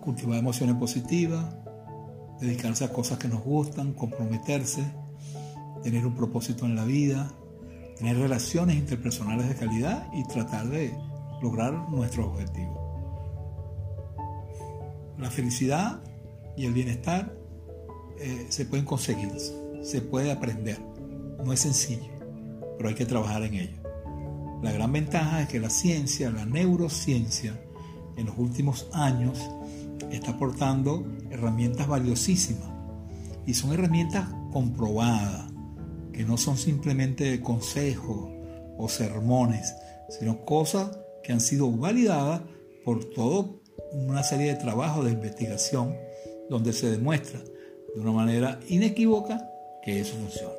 cultivar emociones positivas, dedicarse a cosas que nos gustan, comprometerse, tener un propósito en la vida, tener relaciones interpersonales de calidad y tratar de lograr nuestros objetivos. La felicidad y el bienestar eh, se pueden conseguir, se puede aprender. No es sencillo, pero hay que trabajar en ello. La gran ventaja es que la ciencia, la neurociencia, en los últimos años está aportando herramientas valiosísimas y son herramientas comprobadas que no son simplemente consejos o sermones, sino cosas que han sido validadas por toda una serie de trabajos de investigación donde se demuestra de una manera inequívoca que eso funciona.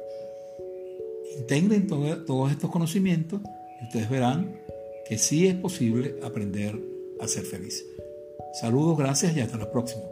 Integren todos estos conocimientos ustedes verán que sí es posible aprender a ser feliz. Saludos, gracias y hasta la próxima.